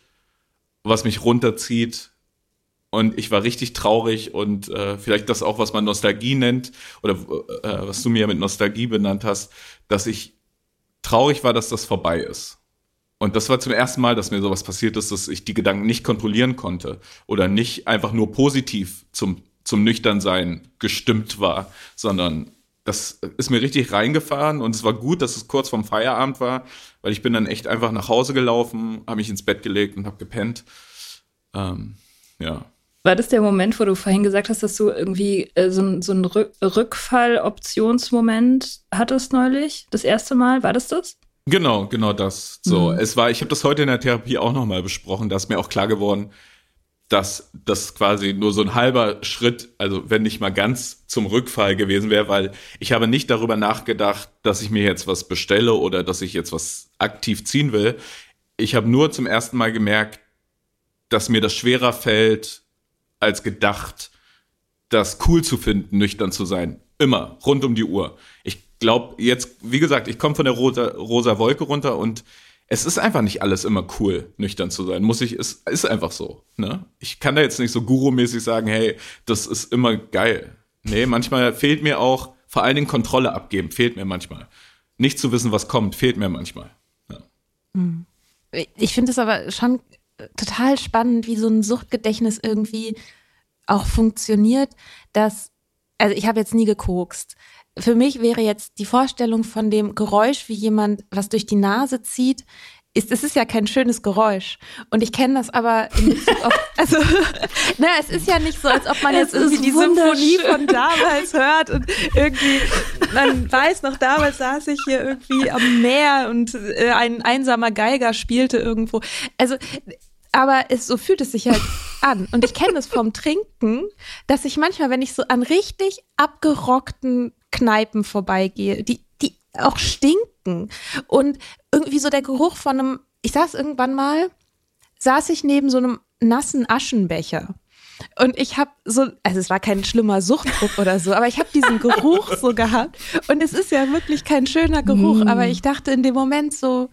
was mich runterzieht. Und ich war richtig traurig und äh, vielleicht das auch, was man Nostalgie nennt, oder äh, was du mir mit Nostalgie benannt hast, dass ich traurig war, dass das vorbei ist. Und das war zum ersten Mal, dass mir sowas passiert ist, dass ich die Gedanken nicht kontrollieren konnte oder nicht einfach nur positiv zum, zum Nüchternsein gestimmt war, sondern das ist mir richtig reingefahren und es war gut, dass es kurz vorm Feierabend war, weil ich bin dann echt einfach nach Hause gelaufen, habe mich ins Bett gelegt und habe gepennt. Ähm, ja. War das der Moment, wo du vorhin gesagt hast, dass du irgendwie äh, so, so einen Rückfall-Optionsmoment hattest neulich? Das erste Mal? War das das? Genau, genau das. So, mhm. es war, ich habe das heute in der Therapie auch nochmal besprochen, da ist mir auch klar geworden, dass das quasi nur so ein halber Schritt, also wenn nicht mal ganz zum Rückfall gewesen wäre, weil ich habe nicht darüber nachgedacht, dass ich mir jetzt was bestelle oder dass ich jetzt was aktiv ziehen will. Ich habe nur zum ersten Mal gemerkt, dass mir das schwerer fällt als gedacht, das cool zu finden, nüchtern zu sein. Immer, rund um die Uhr. Ich glaube jetzt, wie gesagt, ich komme von der rosa, rosa Wolke runter und es ist einfach nicht alles immer cool, nüchtern zu sein. Muss ich, es ist einfach so. Ne? Ich kann da jetzt nicht so gurumäßig sagen, hey, das ist immer geil. Nee, manchmal fehlt mir auch vor allen Dingen Kontrolle abgeben, fehlt mir manchmal. Nicht zu wissen, was kommt, fehlt mir manchmal. Ja. Hm. Ich finde es aber schon total spannend, wie so ein Suchtgedächtnis irgendwie auch funktioniert, dass, also ich habe jetzt nie gekokst. Für mich wäre jetzt die Vorstellung von dem Geräusch, wie jemand was durch die Nase zieht, ist, es ist ja kein schönes Geräusch. Und ich kenne das aber in Bezug auf, also, na, es ist ja nicht so, als ob man jetzt irgendwie die Symphonie von damals hört und irgendwie, man weiß noch, damals saß ich hier irgendwie am Meer und äh, ein einsamer Geiger spielte irgendwo. Also, aber es, so fühlt es sich halt an. Und ich kenne es vom Trinken, dass ich manchmal, wenn ich so an richtig abgerockten Kneipen vorbeigehe, die, die auch stinken und irgendwie so der Geruch von einem, ich saß irgendwann mal, saß ich neben so einem nassen Aschenbecher. Und ich habe so, also es war kein schlimmer Suchtdruck oder so, aber ich habe diesen Geruch so gehabt. Und es ist ja wirklich kein schöner Geruch, mm. aber ich dachte in dem Moment so,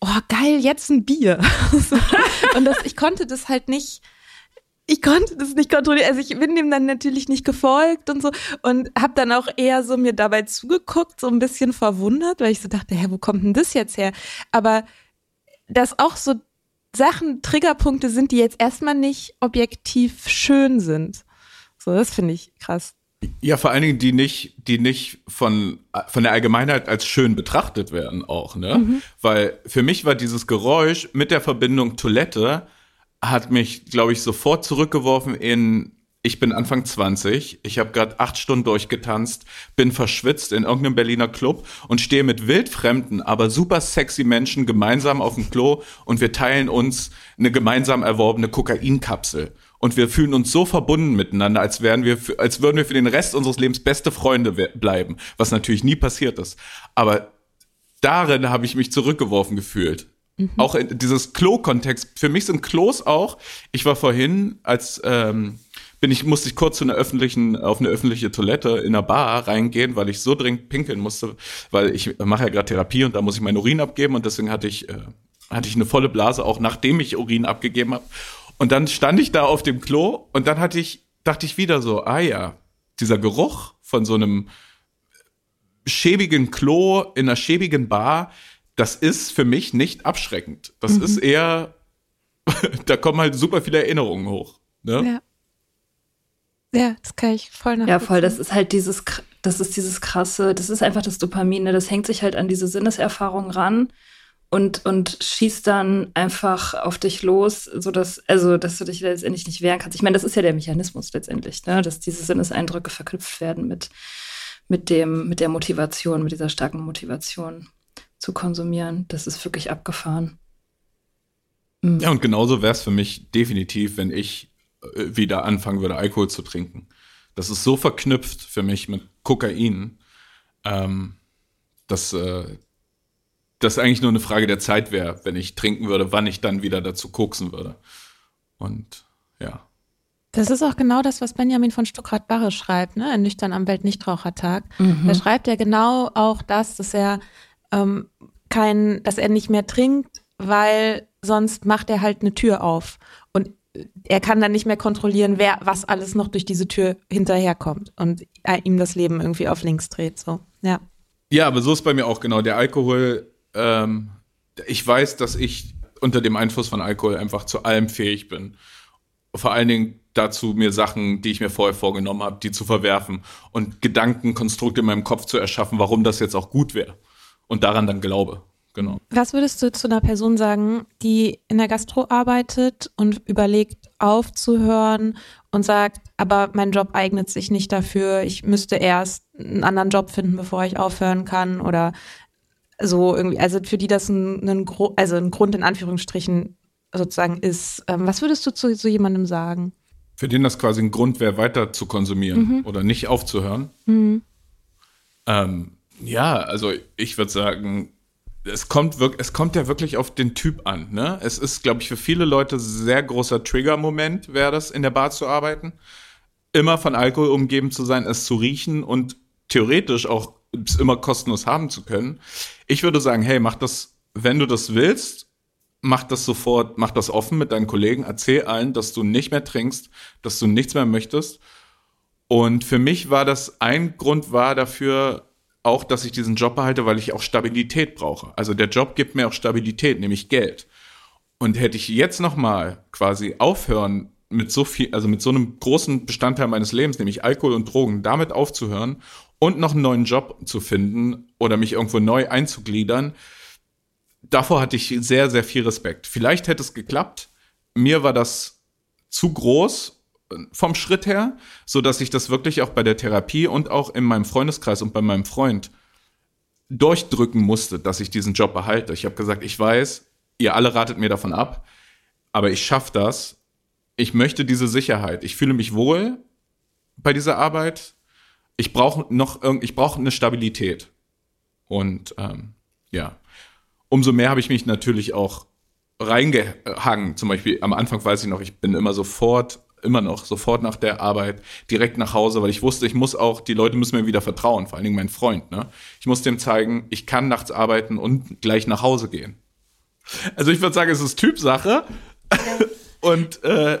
oh geil, jetzt ein Bier. und das, ich konnte das halt nicht, ich konnte das nicht kontrollieren. Also ich bin dem dann natürlich nicht gefolgt und so und habe dann auch eher so mir dabei zugeguckt, so ein bisschen verwundert, weil ich so dachte, hä, wo kommt denn das jetzt her? Aber dass auch so Sachen, Triggerpunkte sind, die jetzt erstmal nicht objektiv schön sind. So, das finde ich krass. Ja, vor allen Dingen, die nicht, die nicht von, von der Allgemeinheit als schön betrachtet werden auch, ne? Mhm. Weil für mich war dieses Geräusch mit der Verbindung Toilette hat mich, glaube ich, sofort zurückgeworfen in ich bin Anfang 20, ich habe gerade acht Stunden durchgetanzt, bin verschwitzt in irgendeinem Berliner Club und stehe mit wildfremden, aber super sexy Menschen gemeinsam auf dem Klo und wir teilen uns eine gemeinsam erworbene Kokainkapsel und wir fühlen uns so verbunden miteinander, als wären wir, als würden wir für den Rest unseres Lebens beste Freunde bleiben, was natürlich nie passiert ist. Aber darin habe ich mich zurückgeworfen gefühlt. Mhm. Auch in dieses Klo-Kontext. Für mich sind Klos auch. Ich war vorhin, als ähm, bin ich musste ich kurz zu einer öffentlichen auf eine öffentliche Toilette in einer Bar reingehen, weil ich so dringend pinkeln musste, weil ich mache ja gerade Therapie und da muss ich meinen Urin abgeben und deswegen hatte ich äh, hatte ich eine volle Blase auch nachdem ich Urin abgegeben habe und dann stand ich da auf dem Klo und dann hatte ich, dachte ich wieder so, ah ja, dieser Geruch von so einem schäbigen Klo in einer schäbigen Bar, das ist für mich nicht abschreckend. Das mhm. ist eher, da kommen halt super viele Erinnerungen hoch. Ne? Ja. Ja, das kann ich voll nach. Ja, voll. Das ist halt dieses, das ist dieses krasse, das ist einfach das Dopamin. Ne? Das hängt sich halt an diese Sinneserfahrung ran und, und schießt dann einfach auf dich los, sodass, also, dass du dich letztendlich nicht wehren kannst. Ich meine, das ist ja der Mechanismus letztendlich, ne? dass diese Sinneseindrücke verknüpft werden mit, mit dem, mit der Motivation, mit dieser starken Motivation zu konsumieren. Das ist wirklich abgefahren. Mhm. Ja, und genauso wäre es für mich definitiv, wenn ich äh, wieder anfangen würde, Alkohol zu trinken. Das ist so verknüpft für mich mit Kokain, ähm, dass, äh, das eigentlich nur eine Frage der Zeit wäre, wenn ich trinken würde, wann ich dann wieder dazu koksen würde. Und ja. Das ist auch genau das, was Benjamin von Stuckrad-Barre schreibt, ne? Nüchtern am Weltnichtrauchertag. Mhm. Da schreibt er genau auch das, dass er ähm, kein, dass er nicht mehr trinkt, weil sonst macht er halt eine Tür auf. Und er kann dann nicht mehr kontrollieren, wer was alles noch durch diese Tür hinterherkommt und ihm das Leben irgendwie auf links dreht. So, ja. Ja, aber so ist bei mir auch genau. Der Alkohol ähm, ich weiß, dass ich unter dem Einfluss von Alkohol einfach zu allem fähig bin. Vor allen Dingen dazu, mir Sachen, die ich mir vorher vorgenommen habe, die zu verwerfen und Gedankenkonstrukte in meinem Kopf zu erschaffen, warum das jetzt auch gut wäre. Und daran dann glaube. Genau. Was würdest du zu einer Person sagen, die in der Gastro arbeitet und überlegt, aufzuhören und sagt, aber mein Job eignet sich nicht dafür, ich müsste erst einen anderen Job finden, bevor ich aufhören kann oder so irgendwie, also für die das ein, ein, also ein Grund in Anführungsstrichen sozusagen ist. Ähm, was würdest du zu so jemandem sagen? Für den das quasi ein Grund wäre, weiter zu konsumieren mhm. oder nicht aufzuhören. Mhm. Ähm, ja, also ich würde sagen, es kommt, wirklich, es kommt ja wirklich auf den Typ an. Ne? Es ist, glaube ich, für viele Leute sehr großer Trigger-Moment, wäre das, in der Bar zu arbeiten. Immer von Alkohol umgeben zu sein, es zu riechen und theoretisch auch es immer kostenlos haben zu können. Ich würde sagen, hey, mach das, wenn du das willst, mach das sofort, mach das offen mit deinen Kollegen, erzähl allen, dass du nicht mehr trinkst, dass du nichts mehr möchtest Und für mich war das ein Grund war dafür auch, dass ich diesen Job behalte, weil ich auch Stabilität brauche. Also der Job gibt mir auch Stabilität, nämlich Geld. Und hätte ich jetzt noch mal quasi aufhören mit so viel, also mit so einem großen Bestandteil meines Lebens, nämlich Alkohol und Drogen, damit aufzuhören und noch einen neuen Job zu finden oder mich irgendwo neu einzugliedern, davor hatte ich sehr, sehr viel Respekt. Vielleicht hätte es geklappt. Mir war das zu groß vom Schritt her, so dass ich das wirklich auch bei der Therapie und auch in meinem Freundeskreis und bei meinem Freund durchdrücken musste, dass ich diesen Job behalte. Ich habe gesagt, ich weiß, ihr alle ratet mir davon ab, aber ich schaffe das. Ich möchte diese Sicherheit. Ich fühle mich wohl bei dieser Arbeit. Ich brauche noch ich brauche eine Stabilität. Und ähm, ja, umso mehr habe ich mich natürlich auch reingehangen. Zum Beispiel am Anfang weiß ich noch, ich bin immer sofort, immer noch sofort nach der Arbeit direkt nach Hause, weil ich wusste, ich muss auch, die Leute müssen mir wieder vertrauen, vor allen Dingen mein Freund. Ne? Ich muss dem zeigen, ich kann nachts arbeiten und gleich nach Hause gehen. Also ich würde sagen, es ist Typsache. Ja. und äh,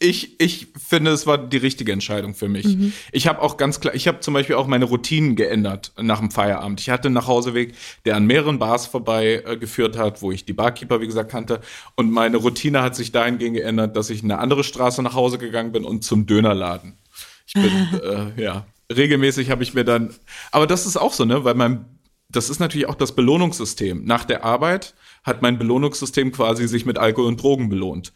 ich, ich finde, es war die richtige Entscheidung für mich. Mhm. Ich habe auch ganz klar, ich habe zum Beispiel auch meine Routinen geändert nach dem Feierabend. Ich hatte einen Nachhauseweg, der an mehreren Bars vorbei äh, geführt hat, wo ich die Barkeeper, wie gesagt, kannte. Und meine Routine hat sich dahingehend geändert, dass ich eine andere Straße nach Hause gegangen bin und zum Dönerladen. Ich bin, äh, ja, regelmäßig habe ich mir dann, aber das ist auch so, ne, weil mein, das ist natürlich auch das Belohnungssystem. Nach der Arbeit hat mein Belohnungssystem quasi sich mit Alkohol und Drogen belohnt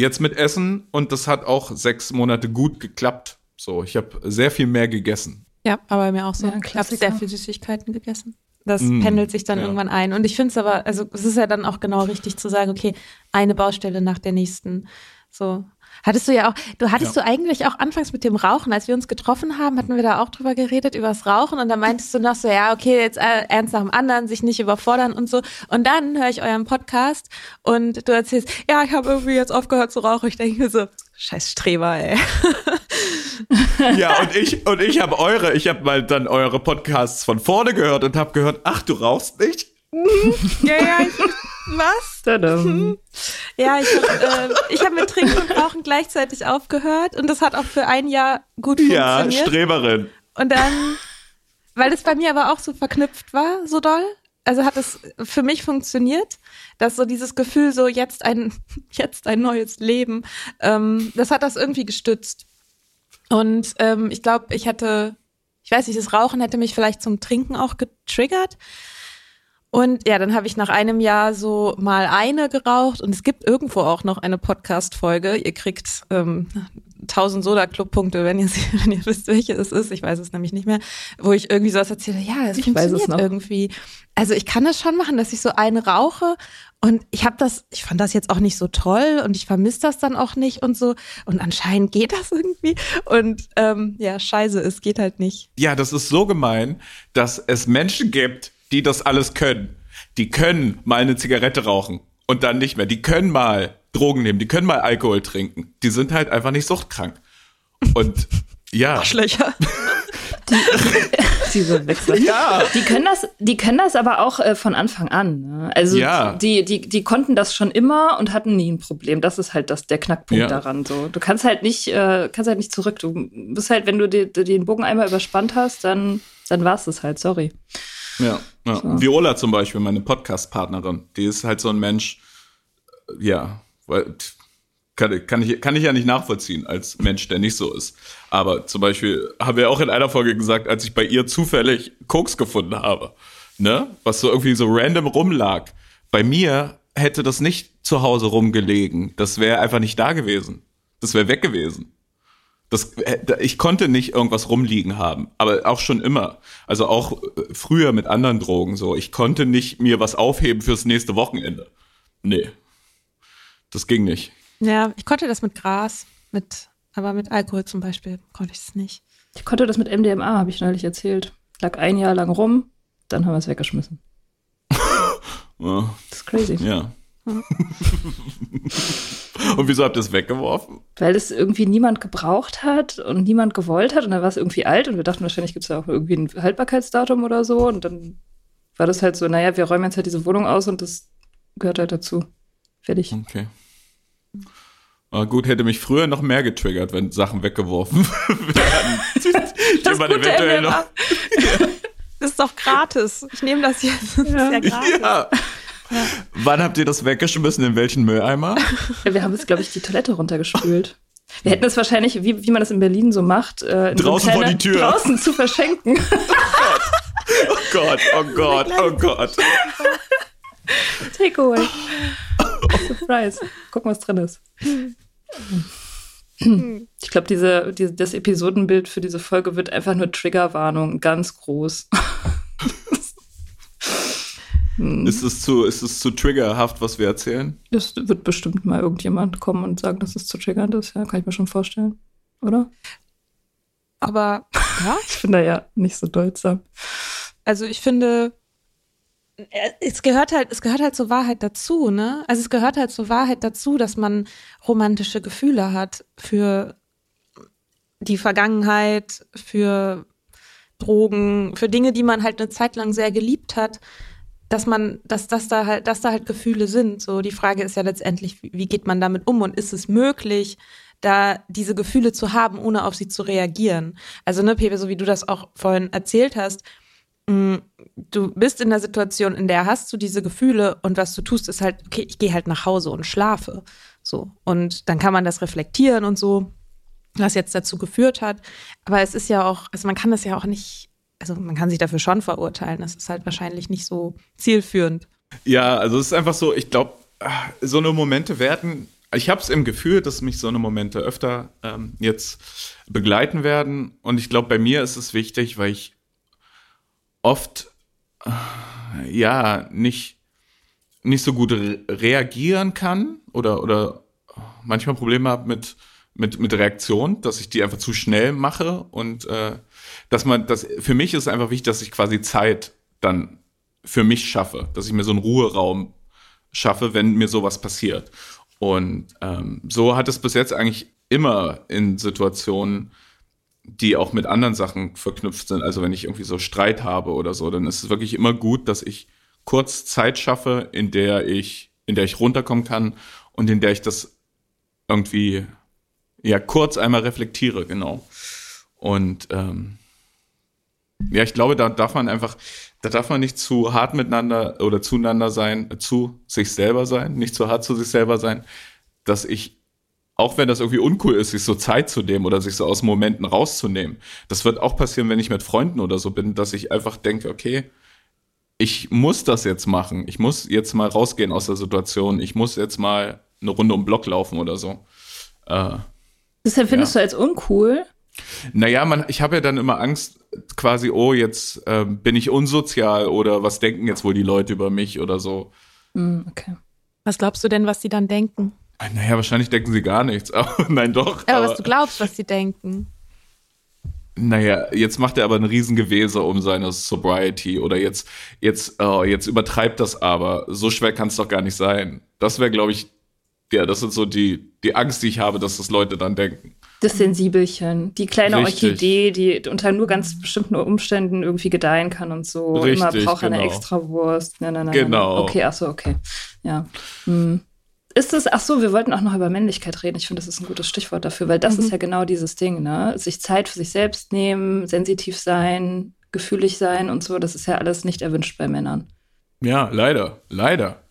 jetzt mit Essen und das hat auch sechs Monate gut geklappt. So, ich habe sehr viel mehr gegessen. Ja, aber mir auch so. Ja, ich habe sehr viel Süßigkeiten gegessen. Das mm, pendelt sich dann ja. irgendwann ein. Und ich finde es aber, also es ist ja dann auch genau richtig zu sagen, okay, eine Baustelle nach der nächsten. So. Hattest du ja auch, du hattest ja. du eigentlich auch anfangs mit dem Rauchen, als wir uns getroffen haben, hatten wir da auch drüber geredet, über das Rauchen und da meintest du noch so, ja, okay, jetzt äh, ernst nach dem anderen, sich nicht überfordern und so. Und dann höre ich euren Podcast und du erzählst, ja, ich habe irgendwie jetzt aufgehört zu rauchen. Ich denke mir so, scheiß Streber, ey. ja, und ich und ich habe eure, ich habe mal dann eure Podcasts von vorne gehört und habe gehört, ach, du rauchst nicht? ja, ja, ich, was? Tadam. Ja, ich habe äh, hab mit Trinken und Rauchen gleichzeitig aufgehört und das hat auch für ein Jahr gut funktioniert. Ja, Streberin. Und dann, weil das bei mir aber auch so verknüpft war, so doll, also hat es für mich funktioniert, dass so dieses Gefühl, so jetzt ein, jetzt ein neues Leben, ähm, das hat das irgendwie gestützt. Und ähm, ich glaube, ich hätte, ich weiß nicht, das Rauchen hätte mich vielleicht zum Trinken auch getriggert. Und ja, dann habe ich nach einem Jahr so mal eine geraucht und es gibt irgendwo auch noch eine Podcast-Folge. Ihr kriegt ähm, 1000 Soda-Club-Punkte, wenn ihr, wenn ihr wisst, welche es ist. Ich weiß es nämlich nicht mehr, wo ich irgendwie sowas erzähle. Ja, es ich funktioniert es irgendwie. Also ich kann das schon machen, dass ich so eine rauche und ich habe das, ich fand das jetzt auch nicht so toll und ich vermisse das dann auch nicht und so. Und anscheinend geht das irgendwie. Und ähm, ja, scheiße, es geht halt nicht. Ja, das ist so gemein, dass es Menschen gibt, die das alles können. Die können mal eine Zigarette rauchen und dann nicht mehr. Die können mal Drogen nehmen, die können mal Alkohol trinken. Die sind halt einfach nicht suchtkrank. Und ja. Arschlöcher. Diese Wechsel. Ja. Die können das, die können das aber auch äh, von Anfang an. Ne? Also ja. die, die, die konnten das schon immer und hatten nie ein Problem. Das ist halt das, der Knackpunkt ja. daran. So, du kannst halt nicht, äh, kannst halt nicht zurück. Du bist halt, wenn du die, den Bogen einmal überspannt hast, dann, dann war es halt. Sorry. Ja, ja. So. Viola zum Beispiel, meine Podcast-Partnerin, die ist halt so ein Mensch, ja, weil kann, kann, ich, kann ich ja nicht nachvollziehen als Mensch, der nicht so ist. Aber zum Beispiel haben wir auch in einer Folge gesagt, als ich bei ihr zufällig Koks gefunden habe, ne, was so irgendwie so random rumlag. Bei mir hätte das nicht zu Hause rumgelegen. Das wäre einfach nicht da gewesen. Das wäre weg gewesen. Das, äh, ich konnte nicht irgendwas rumliegen haben, aber auch schon immer. Also auch äh, früher mit anderen Drogen so. Ich konnte nicht mir was aufheben fürs nächste Wochenende. Nee. Das ging nicht. Ja, ich konnte das mit Gras, mit, aber mit Alkohol zum Beispiel konnte ich es nicht. Ich konnte das mit MDMA, habe ich neulich erzählt. Lag ein Jahr lang rum, dann haben wir es weggeschmissen. ja. Das ist crazy. Ja. und wieso habt ihr es weggeworfen? Weil es irgendwie niemand gebraucht hat und niemand gewollt hat und dann war es irgendwie alt und wir dachten wahrscheinlich gibt es ja auch irgendwie ein Haltbarkeitsdatum oder so und dann war das halt so, naja, wir räumen jetzt halt diese Wohnung aus und das gehört halt dazu. Fertig. Okay. Ah, gut, hätte mich früher noch mehr getriggert, wenn Sachen weggeworfen werden. das man eventuell noch. Das ist doch gratis. Ich nehme das jetzt. Das ja. ist ja gratis. Ja. Ja. Wann habt ihr das weggeschmissen? In welchen Mülleimer? Wir haben jetzt, glaube ich, die Toilette runtergespült. Wir hätten es wahrscheinlich, wie, wie man das in Berlin so macht, äh, draußen so vor die Tür. Draußen zu verschenken. Oh Gott, oh Gott, oh Gott. Takeaway. Surprise. Gucken, was drin ist. Ich glaube, diese, diese, das Episodenbild für diese Folge wird einfach nur Triggerwarnung, ganz groß. Ist es zu, ist es zu triggerhaft, was wir erzählen? Das wird bestimmt mal irgendjemand kommen und sagen, dass es zu triggernd ist. Ja, kann ich mir schon vorstellen. Oder? Aber ja, ich bin da ja nicht so dolzsam. Also ich finde, äh, es gehört halt, es gehört halt zur Wahrheit dazu, ne? Also es gehört halt zur Wahrheit dazu, dass man romantische Gefühle hat für die Vergangenheit, für Drogen, für Dinge, die man halt eine Zeit lang sehr geliebt hat, dass man, dass, dass da halt, dass da halt Gefühle sind. So, die Frage ist ja letztendlich, wie geht man damit um und ist es möglich, da diese Gefühle zu haben, ohne auf sie zu reagieren? Also, ne, Pepe, so wie du das auch vorhin erzählt hast, Mm, du bist in der Situation, in der hast du diese Gefühle und was du tust, ist halt, okay, ich gehe halt nach Hause und schlafe. So. Und dann kann man das reflektieren und so, was jetzt dazu geführt hat. Aber es ist ja auch, also man kann das ja auch nicht, also man kann sich dafür schon verurteilen. Das ist halt wahrscheinlich nicht so zielführend. Ja, also es ist einfach so, ich glaube, so eine Momente werden, ich habe es im Gefühl, dass mich so eine Momente öfter ähm, jetzt begleiten werden. Und ich glaube, bei mir ist es wichtig, weil ich oft äh, ja nicht nicht so gut re reagieren kann oder oder manchmal Probleme habe mit mit mit Reaktion, dass ich die einfach zu schnell mache und äh, dass man das für mich ist einfach wichtig, dass ich quasi Zeit dann für mich schaffe, dass ich mir so einen Ruheraum schaffe, wenn mir sowas passiert. Und ähm, so hat es bis jetzt eigentlich immer in Situationen die auch mit anderen Sachen verknüpft sind. Also wenn ich irgendwie so Streit habe oder so, dann ist es wirklich immer gut, dass ich kurz Zeit schaffe, in der ich, in der ich runterkommen kann und in der ich das irgendwie ja kurz einmal reflektiere, genau. Und ähm, ja, ich glaube, da darf man einfach, da darf man nicht zu hart miteinander oder zueinander sein, zu sich selber sein, nicht zu hart zu sich selber sein, dass ich auch wenn das irgendwie uncool ist, sich so Zeit zu nehmen oder sich so aus Momenten rauszunehmen. Das wird auch passieren, wenn ich mit Freunden oder so bin, dass ich einfach denke, okay, ich muss das jetzt machen. Ich muss jetzt mal rausgehen aus der Situation. Ich muss jetzt mal eine Runde um Block laufen oder so. Äh, das empfindest ja. du als uncool? Naja, man, ich habe ja dann immer Angst, quasi, oh, jetzt äh, bin ich unsozial oder was denken jetzt wohl die Leute über mich oder so. Mm, okay. Was glaubst du denn, was sie dann denken? Naja, wahrscheinlich denken sie gar nichts. Aber, nein, doch. Aber, aber was du glaubst, was sie denken. Naja, jetzt macht er aber ein Riesengewese um seine Sobriety oder jetzt, jetzt, oh, jetzt übertreibt das aber. So schwer kann es doch gar nicht sein. Das wäre, glaube ich, ja, das ist so die, die Angst, die ich habe, dass das Leute dann denken. Das Sensibelchen, die kleine Richtig. Orchidee, die unter nur ganz bestimmten Umständen irgendwie gedeihen kann und so. Richtig, Immer braucht genau. eine Extrawurst. Nein, nein, nein. Genau. Nein. Okay, ach so, okay. Ja. Hm. Ist es, ach so, wir wollten auch noch über Männlichkeit reden. Ich finde, das ist ein gutes Stichwort dafür, weil das mhm. ist ja genau dieses Ding, ne? Sich Zeit für sich selbst nehmen, sensitiv sein, gefühlig sein und so, das ist ja alles nicht erwünscht bei Männern. Ja, leider, leider.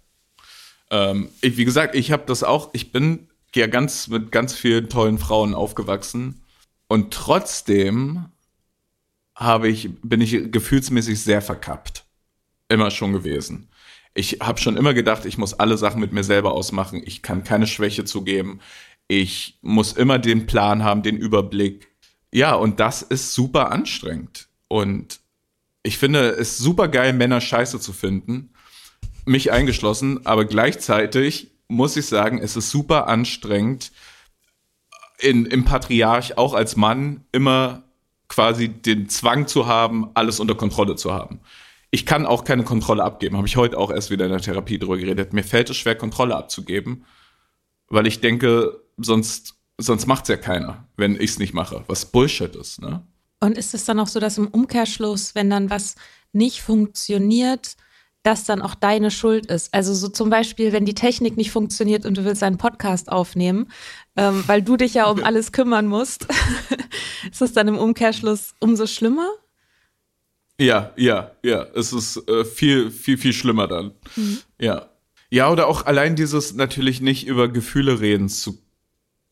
Ähm, ich, wie gesagt, ich habe das auch, ich bin ja ganz mit ganz vielen tollen Frauen aufgewachsen und trotzdem habe ich, bin ich gefühlsmäßig sehr verkappt. Immer schon gewesen ich habe schon immer gedacht, ich muss alle Sachen mit mir selber ausmachen. Ich kann keine Schwäche zugeben. Ich muss immer den Plan haben, den Überblick. Ja, und das ist super anstrengend. Und ich finde es super geil, Männer scheiße zu finden. Mich eingeschlossen. Aber gleichzeitig muss ich sagen, es ist super anstrengend, in, im Patriarch auch als Mann immer quasi den Zwang zu haben, alles unter Kontrolle zu haben ich kann auch keine Kontrolle abgeben. Habe ich heute auch erst wieder in der Therapie drüber geredet. Mir fällt es schwer, Kontrolle abzugeben, weil ich denke, sonst, sonst macht's ja keiner, wenn ich es nicht mache. Was Bullshit ist, ne? Und ist es dann auch so, dass im Umkehrschluss, wenn dann was nicht funktioniert, das dann auch deine Schuld ist. Also so zum Beispiel, wenn die Technik nicht funktioniert und du willst einen Podcast aufnehmen, ähm, weil du dich ja um alles kümmern musst, ist das dann im Umkehrschluss umso schlimmer? Ja, ja, ja. Es ist äh, viel, viel, viel schlimmer dann. Mhm. Ja. Ja, oder auch allein dieses natürlich nicht über Gefühle reden zu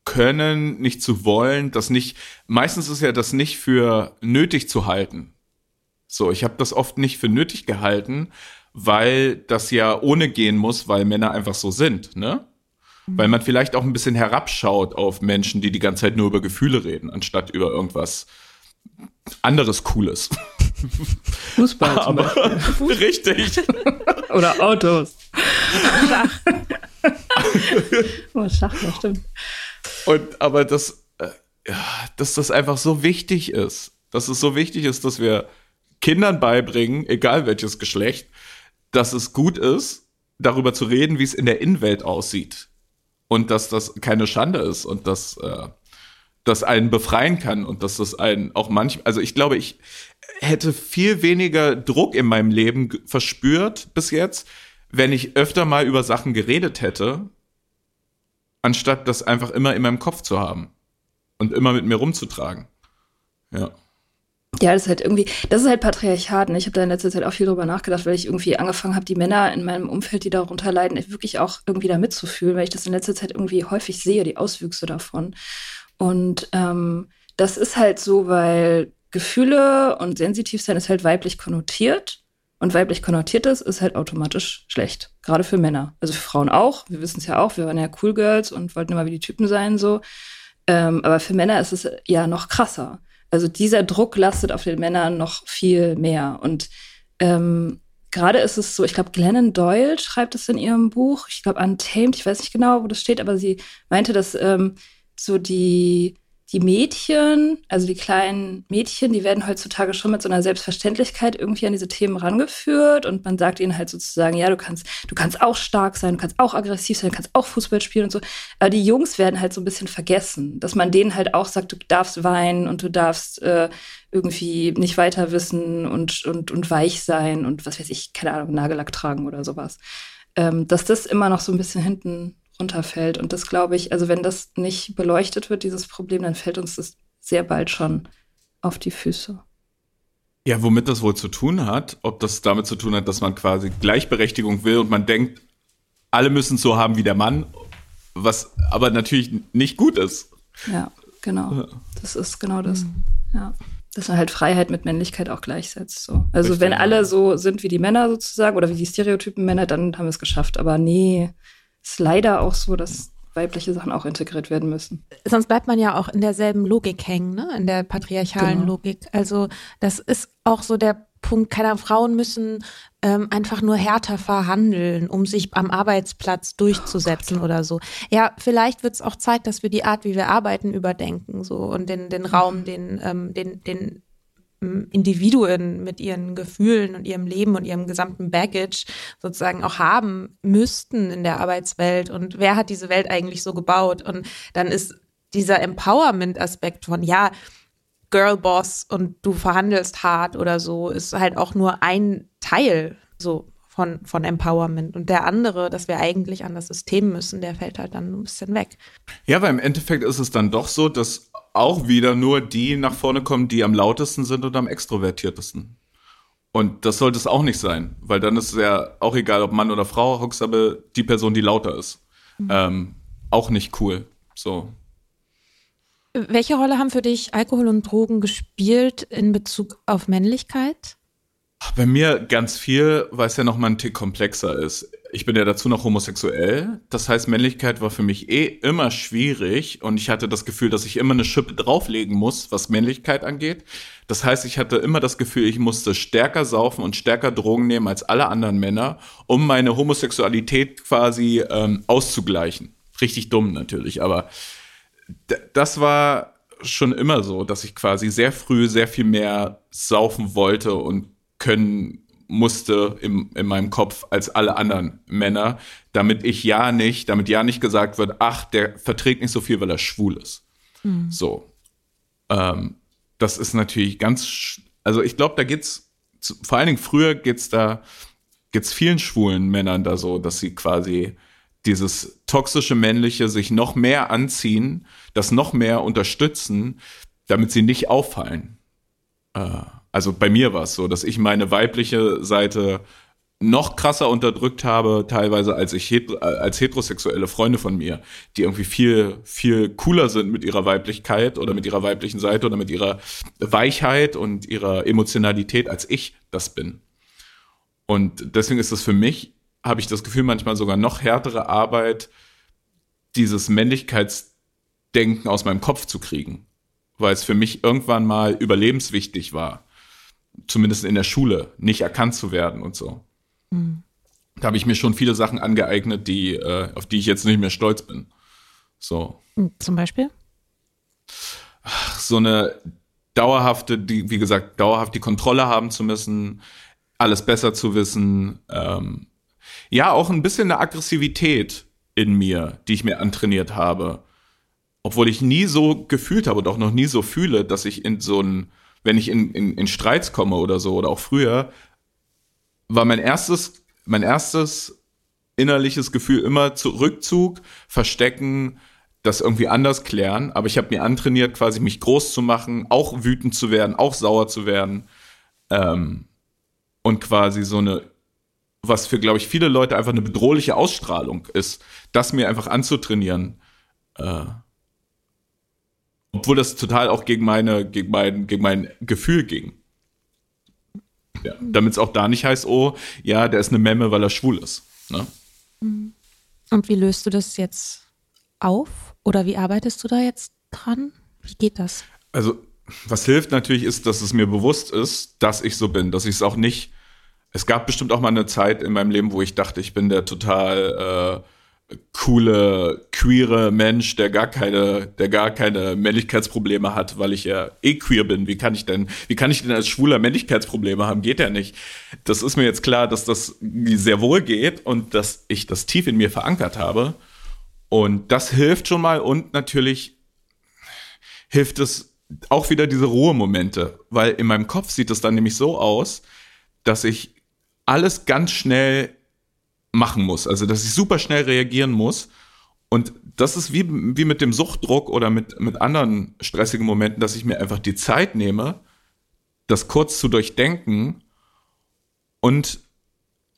können, nicht zu wollen, das nicht, meistens ist ja das nicht für nötig zu halten. So, ich habe das oft nicht für nötig gehalten, weil das ja ohne gehen muss, weil Männer einfach so sind, ne? Mhm. Weil man vielleicht auch ein bisschen herabschaut auf Menschen, die die ganze Zeit nur über Gefühle reden, anstatt über irgendwas anderes Cooles. Fußball Aber, Richtig. Oder Autos. Schach. oh, Schach, ja, stimmt. Und aber das, äh, dass das einfach so wichtig ist, dass es so wichtig ist, dass wir Kindern beibringen, egal welches Geschlecht, dass es gut ist, darüber zu reden, wie es in der Innenwelt aussieht. Und dass das keine Schande ist und dass äh, das einen befreien kann und dass das einen auch manchmal, also ich glaube, ich hätte viel weniger Druck in meinem Leben verspürt bis jetzt, wenn ich öfter mal über Sachen geredet hätte, anstatt das einfach immer in meinem Kopf zu haben und immer mit mir rumzutragen. Ja. Ja, das ist halt irgendwie, das ist halt Patriarchat. Ne? Ich habe da in letzter Zeit auch viel drüber nachgedacht, weil ich irgendwie angefangen habe, die Männer in meinem Umfeld, die darunter leiden, wirklich auch irgendwie da mitzufühlen, weil ich das in letzter Zeit irgendwie häufig sehe, die Auswüchse davon. Und ähm, das ist halt so, weil Gefühle und sensitiv sein ist halt weiblich konnotiert. Und weiblich konnotiertes ist halt automatisch schlecht. Gerade für Männer. Also für Frauen auch. Wir wissen es ja auch. Wir waren ja Cool Girls und wollten immer wie die Typen sein, so. Ähm, aber für Männer ist es ja noch krasser. Also dieser Druck lastet auf den Männern noch viel mehr. Und ähm, gerade ist es so, ich glaube, Glennon Doyle schreibt es in ihrem Buch, ich glaube Untamed, ich weiß nicht genau, wo das steht, aber sie meinte, dass ähm, so die die Mädchen, also die kleinen Mädchen, die werden heutzutage schon mit so einer Selbstverständlichkeit irgendwie an diese Themen rangeführt und man sagt ihnen halt sozusagen, ja, du kannst, du kannst auch stark sein, du kannst auch aggressiv sein, du kannst auch Fußball spielen und so. Aber die Jungs werden halt so ein bisschen vergessen, dass man denen halt auch sagt, du darfst weinen und du darfst äh, irgendwie nicht weiter wissen und, und, und weich sein und was weiß ich, keine Ahnung, Nagellack tragen oder sowas. Ähm, dass das immer noch so ein bisschen hinten runterfällt. Und das glaube ich, also wenn das nicht beleuchtet wird, dieses Problem, dann fällt uns das sehr bald schon auf die Füße. Ja, womit das wohl zu tun hat, ob das damit zu tun hat, dass man quasi Gleichberechtigung will und man denkt, alle müssen es so haben wie der Mann, was aber natürlich nicht gut ist. Ja, genau. Das ist genau das. Mhm. Ja. Dass man halt Freiheit mit Männlichkeit auch gleichsetzt. So. Also Richtig, wenn alle so sind wie die Männer sozusagen oder wie die Stereotypen Männer, dann haben wir es geschafft. Aber nee, ist leider auch so, dass weibliche Sachen auch integriert werden müssen. Sonst bleibt man ja auch in derselben Logik hängen, ne? in der patriarchalen genau. Logik. Also das ist auch so der Punkt, keine Frauen müssen ähm, einfach nur härter verhandeln, um sich am Arbeitsplatz durchzusetzen oh oder so. Ja, vielleicht wird es auch Zeit, dass wir die Art, wie wir arbeiten, überdenken so und den, den Raum, den, ähm, den, den Individuen mit ihren Gefühlen und ihrem Leben und ihrem gesamten Baggage sozusagen auch haben müssten in der Arbeitswelt und wer hat diese Welt eigentlich so gebaut und dann ist dieser Empowerment-Aspekt von ja, Girlboss und du verhandelst hart oder so, ist halt auch nur ein Teil so von, von Empowerment. Und der andere, dass wir eigentlich an das System müssen, der fällt halt dann ein bisschen weg. Ja, weil im Endeffekt ist es dann doch so, dass auch wieder nur die nach vorne kommen, die am lautesten sind und am extrovertiertesten. Und das sollte es auch nicht sein, weil dann ist es ja auch egal, ob Mann oder Frau, Hauptsache die Person, die lauter ist. Mhm. Ähm, auch nicht cool. So. Welche Rolle haben für dich Alkohol und Drogen gespielt in Bezug auf Männlichkeit? Bei mir ganz viel, weil es ja noch mal ein Tick komplexer ist. Ich bin ja dazu noch homosexuell. Das heißt, Männlichkeit war für mich eh immer schwierig und ich hatte das Gefühl, dass ich immer eine Schippe drauflegen muss, was Männlichkeit angeht. Das heißt, ich hatte immer das Gefühl, ich musste stärker saufen und stärker Drogen nehmen als alle anderen Männer, um meine Homosexualität quasi ähm, auszugleichen. Richtig dumm natürlich, aber das war schon immer so, dass ich quasi sehr früh sehr viel mehr saufen wollte und können musste im, in meinem Kopf als alle anderen Männer, damit ich ja nicht, damit ja nicht gesagt wird, ach, der verträgt nicht so viel, weil er schwul ist. Mhm. So. Ähm, das ist natürlich ganz, also ich glaube, da geht's, vor allen Dingen früher geht's da geht's vielen schwulen Männern da so, dass sie quasi dieses toxische Männliche sich noch mehr anziehen, das noch mehr unterstützen, damit sie nicht auffallen. Äh, also bei mir war es so, dass ich meine weibliche Seite noch krasser unterdrückt habe, teilweise als ich als heterosexuelle Freunde von mir, die irgendwie viel viel cooler sind mit ihrer Weiblichkeit oder mit ihrer weiblichen Seite oder mit ihrer Weichheit und ihrer Emotionalität als ich das bin. Und deswegen ist es für mich, habe ich das Gefühl, manchmal sogar noch härtere Arbeit, dieses Männlichkeitsdenken aus meinem Kopf zu kriegen, weil es für mich irgendwann mal überlebenswichtig war, zumindest in der Schule, nicht erkannt zu werden und so. Mhm. Da habe ich mir schon viele Sachen angeeignet, die, äh, auf die ich jetzt nicht mehr stolz bin. So. Hm, zum Beispiel? Ach, so eine dauerhafte, die, wie gesagt, dauerhaft die Kontrolle haben zu müssen, alles besser zu wissen. Ähm, ja, auch ein bisschen eine Aggressivität in mir, die ich mir antrainiert habe. Obwohl ich nie so gefühlt habe und auch noch nie so fühle, dass ich in so ein, wenn ich in, in, in Streits komme oder so, oder auch früher, war mein erstes, mein erstes innerliches Gefühl immer zu Rückzug, Verstecken, das irgendwie anders klären. Aber ich habe mir antrainiert, quasi mich groß zu machen, auch wütend zu werden, auch sauer zu werden. Ähm, und quasi so eine, was für, glaube ich, viele Leute einfach eine bedrohliche Ausstrahlung ist, das mir einfach anzutrainieren. Äh, obwohl das total auch gegen meine, gegen mein, gegen mein Gefühl ging. Ja, Damit es auch da nicht heißt, oh, ja, der ist eine Memme, weil er schwul ist. Ne? Und wie löst du das jetzt auf? Oder wie arbeitest du da jetzt dran? Wie geht das? Also, was hilft natürlich ist, dass es mir bewusst ist, dass ich so bin, dass ich es auch nicht. Es gab bestimmt auch mal eine Zeit in meinem Leben, wo ich dachte, ich bin der total äh, coole, queere Mensch, der gar keine, der gar keine Männlichkeitsprobleme hat, weil ich ja eh queer bin. Wie kann ich denn, wie kann ich denn als Schwuler Männlichkeitsprobleme haben? Geht ja nicht. Das ist mir jetzt klar, dass das sehr wohl geht und dass ich das tief in mir verankert habe. Und das hilft schon mal und natürlich hilft es auch wieder diese Ruhemomente, weil in meinem Kopf sieht es dann nämlich so aus, dass ich alles ganz schnell machen muss. Also, dass ich super schnell reagieren muss. Und das ist wie, wie mit dem Suchtdruck oder mit, mit anderen stressigen Momenten, dass ich mir einfach die Zeit nehme, das kurz zu durchdenken und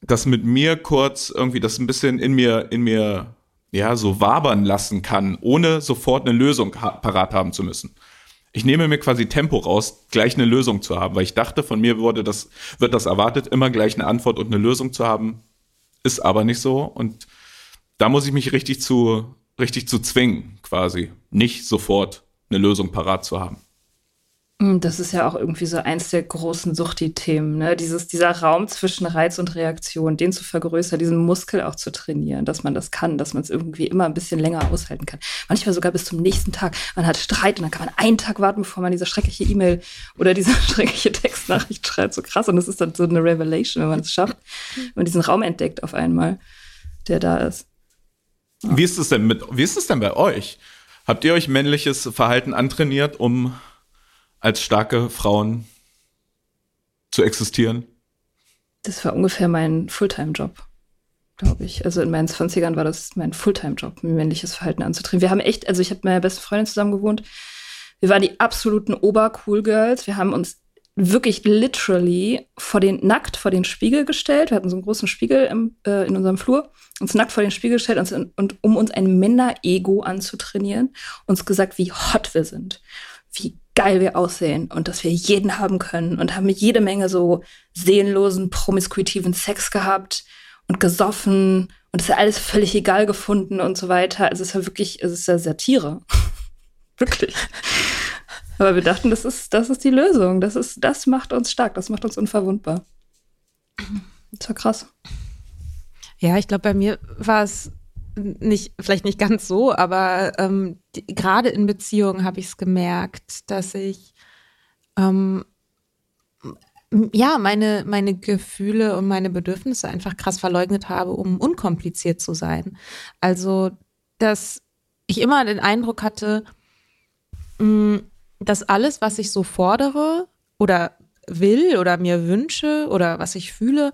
das mit mir kurz irgendwie das ein bisschen in mir, in mir, ja, so wabern lassen kann, ohne sofort eine Lösung ha parat haben zu müssen. Ich nehme mir quasi Tempo raus, gleich eine Lösung zu haben, weil ich dachte, von mir wurde das, wird das erwartet, immer gleich eine Antwort und eine Lösung zu haben ist aber nicht so. Und da muss ich mich richtig zu, richtig zu zwingen, quasi, nicht sofort eine Lösung parat zu haben. Mm, das ist ja auch irgendwie so eins der großen Suchti-Themen, ne? Dieses, dieser Raum zwischen Reiz und Reaktion, den zu vergrößern, diesen Muskel auch zu trainieren, dass man das kann, dass man es irgendwie immer ein bisschen länger aushalten kann. Manchmal sogar bis zum nächsten Tag. Man hat Streit und dann kann man einen Tag warten, bevor man diese schreckliche E-Mail oder diese schreckliche Textnachricht schreibt. So krass. Und das ist dann so eine Revelation, wenn man es schafft, wenn man diesen Raum entdeckt auf einmal, der da ist. Ja. Wie ist es denn mit, wie ist es denn bei euch? Habt ihr euch männliches Verhalten antrainiert, um als starke Frauen zu existieren? Das war ungefähr mein Fulltime-Job, glaube ich. Also in meinen 20ern war das mein Fulltime-Job, männliches Verhalten anzutreten. Wir haben echt, also ich habe mit meiner besten Freundin zusammen gewohnt. Wir waren die absoluten Ober-Cool-Girls. Wir haben uns wirklich literally vor den nackt vor den Spiegel gestellt. Wir hatten so einen großen Spiegel im, äh, in unserem Flur, uns nackt vor den Spiegel gestellt und, und um uns ein Männer-Ego anzutrainieren, uns gesagt, wie hot wir sind, wie geil wir aussehen und dass wir jeden haben können und haben jede Menge so seelenlosen, promiskuitiven Sex gehabt und gesoffen und ist ja alles völlig egal gefunden und so weiter. Also es ist ja wirklich, es ist ja Satire. wirklich. Aber wir dachten, das ist, das ist die Lösung. Das ist, das macht uns stark, das macht uns unverwundbar. Das war krass. Ja, ich glaube, bei mir war es nicht, vielleicht nicht ganz so, aber ähm, gerade in Beziehungen habe ich es gemerkt, dass ich ähm, ja meine, meine Gefühle und meine Bedürfnisse einfach krass verleugnet habe, um unkompliziert zu sein. Also, dass ich immer den Eindruck hatte, mh, dass alles, was ich so fordere oder will oder mir wünsche oder was ich fühle,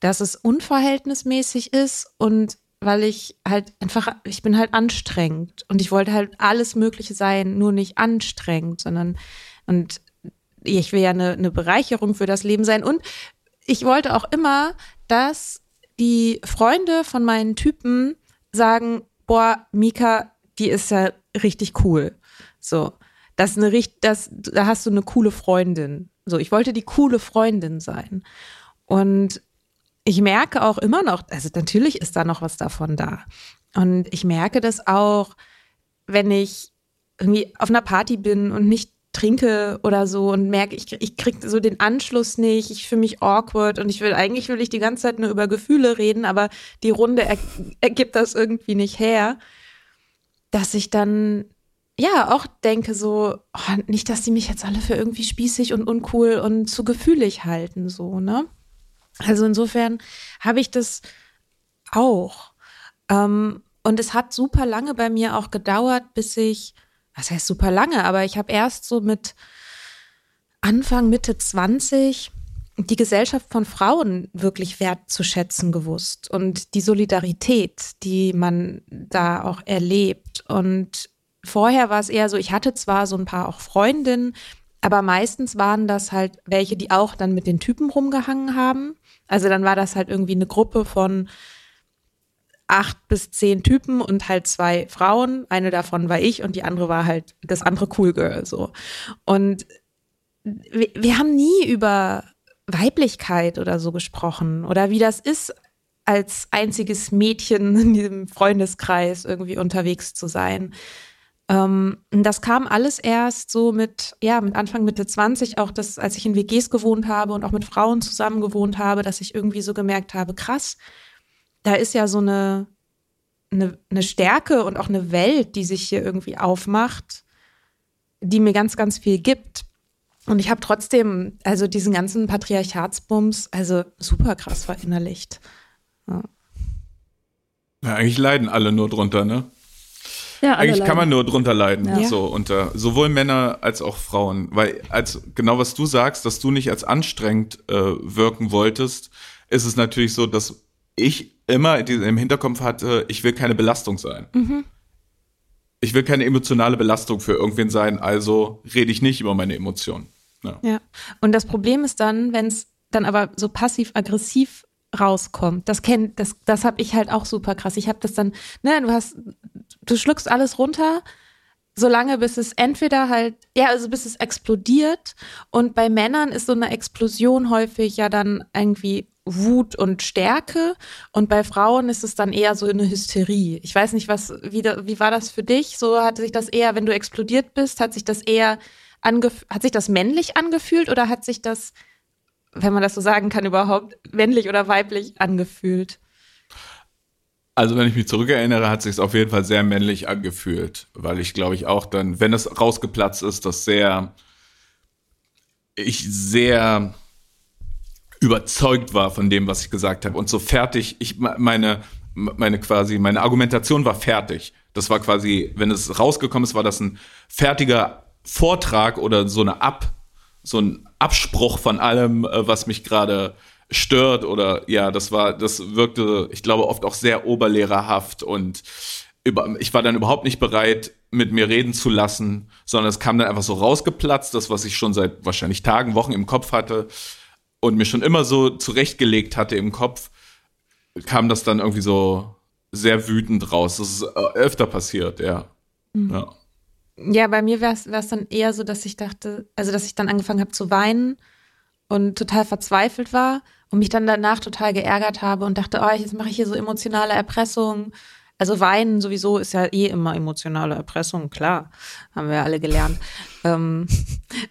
dass es unverhältnismäßig ist und weil ich halt einfach, ich bin halt anstrengend und ich wollte halt alles Mögliche sein, nur nicht anstrengend, sondern und ich will ja eine, eine Bereicherung für das Leben sein und ich wollte auch immer, dass die Freunde von meinen Typen sagen, boah, Mika, die ist ja richtig cool. So, das ist eine das, da hast du eine coole Freundin. So, ich wollte die coole Freundin sein. Und ich merke auch immer noch, also natürlich ist da noch was davon da. Und ich merke das auch, wenn ich irgendwie auf einer Party bin und nicht trinke oder so und merke, ich, ich krieg so den Anschluss nicht, ich fühle mich awkward und ich will, eigentlich will ich die ganze Zeit nur über Gefühle reden, aber die Runde er, ergibt das irgendwie nicht her, dass ich dann ja auch denke so, oh, nicht, dass die mich jetzt alle für irgendwie spießig und uncool und zu gefühlig halten, so, ne? Also insofern habe ich das auch. Ähm, und es hat super lange bei mir auch gedauert, bis ich was heißt super lange, aber ich habe erst so mit Anfang, Mitte 20 die Gesellschaft von Frauen wirklich wertzuschätzen gewusst und die Solidarität, die man da auch erlebt. Und vorher war es eher so, ich hatte zwar so ein paar auch Freundinnen, aber meistens waren das halt welche, die auch dann mit den Typen rumgehangen haben. Also dann war das halt irgendwie eine Gruppe von acht bis zehn Typen und halt zwei Frauen. Eine davon war ich und die andere war halt das andere Cool Girl so. Und wir, wir haben nie über Weiblichkeit oder so gesprochen oder wie das ist, als einziges Mädchen in diesem Freundeskreis irgendwie unterwegs zu sein. Ähm, das kam alles erst so mit, ja, mit Anfang Mitte 20, auch das, als ich in WGs gewohnt habe und auch mit Frauen zusammen gewohnt habe, dass ich irgendwie so gemerkt habe, krass, da ist ja so eine, eine, eine Stärke und auch eine Welt, die sich hier irgendwie aufmacht, die mir ganz, ganz viel gibt. Und ich habe trotzdem, also diesen ganzen Patriarchatsbums, also super krass verinnerlicht. Ja. ja. eigentlich leiden alle nur drunter, ne? Ja, eigentlich leiden. kann man nur drunter leiden, ja. so unter sowohl Männer als auch Frauen, weil als genau was du sagst, dass du nicht als anstrengend äh, wirken wolltest, ist es natürlich so, dass ich immer im Hinterkopf hatte, ich will keine Belastung sein. Mhm. Ich will keine emotionale Belastung für irgendwen sein, also rede ich nicht über meine Emotionen. Ja. ja. Und das Problem ist dann, wenn es dann aber so passiv-aggressiv rauskommt. Das kennt, das, das habe ich halt auch super krass. Ich habe das dann, ne, du hast, du schluckst alles runter, solange bis es entweder halt, ja, also bis es explodiert. Und bei Männern ist so eine Explosion häufig ja dann irgendwie Wut und Stärke und bei Frauen ist es dann eher so eine Hysterie. Ich weiß nicht, was wie, wie war das für dich? So hat sich das eher, wenn du explodiert bist, hat sich das eher hat sich das männlich angefühlt oder hat sich das, wenn man das so sagen kann, überhaupt männlich oder weiblich angefühlt? Also wenn ich mich zurückerinnere, hat sich es auf jeden Fall sehr männlich angefühlt, weil ich glaube ich auch dann, wenn es rausgeplatzt ist, das sehr ich sehr überzeugt war von dem, was ich gesagt habe und so fertig, ich meine meine quasi meine Argumentation war fertig. Das war quasi, wenn es rausgekommen ist, war das ein fertiger Vortrag oder so eine Ab so ein Abspruch von allem, äh, was mich gerade stört oder ja, das war das wirkte, ich glaube oft auch sehr oberlehrerhaft und über, ich war dann überhaupt nicht bereit, mit mir reden zu lassen, sondern es kam dann einfach so rausgeplatzt, das, was ich schon seit wahrscheinlich Tagen, Wochen im Kopf hatte und mir schon immer so zurechtgelegt hatte im Kopf, kam das dann irgendwie so sehr wütend raus. Das ist äh, öfter passiert, ja. Mhm. Ja. ja. bei mir wäre es dann eher so, dass ich dachte, also dass ich dann angefangen habe zu weinen und total verzweifelt war und mich dann danach total geärgert habe und dachte, oh, jetzt mache ich hier so emotionale Erpressung also Weinen sowieso ist ja eh immer emotionale Erpressung, klar, haben wir ja alle gelernt. ähm,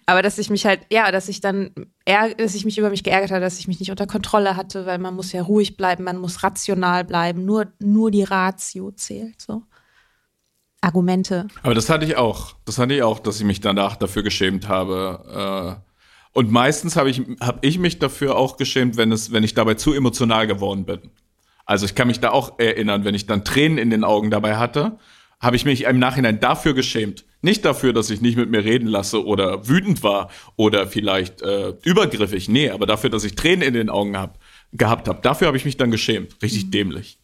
aber dass ich mich halt, ja, dass ich dann, dass ich mich über mich geärgert habe, dass ich mich nicht unter Kontrolle hatte, weil man muss ja ruhig bleiben, man muss rational bleiben, nur, nur die Ratio zählt, so. Argumente. Aber das hatte ich auch. Das hatte ich auch, dass ich mich danach dafür geschämt habe. Äh, und meistens habe ich, hab ich mich dafür auch geschämt, wenn es, wenn ich dabei zu emotional geworden bin. Also ich kann mich da auch erinnern, wenn ich dann Tränen in den Augen dabei hatte, habe ich mich im Nachhinein dafür geschämt. Nicht dafür, dass ich nicht mit mir reden lasse oder wütend war oder vielleicht äh, übergriffig. Nee, aber dafür, dass ich Tränen in den Augen habe. gehabt habe. Dafür habe ich mich dann geschämt. Richtig mhm. dämlich.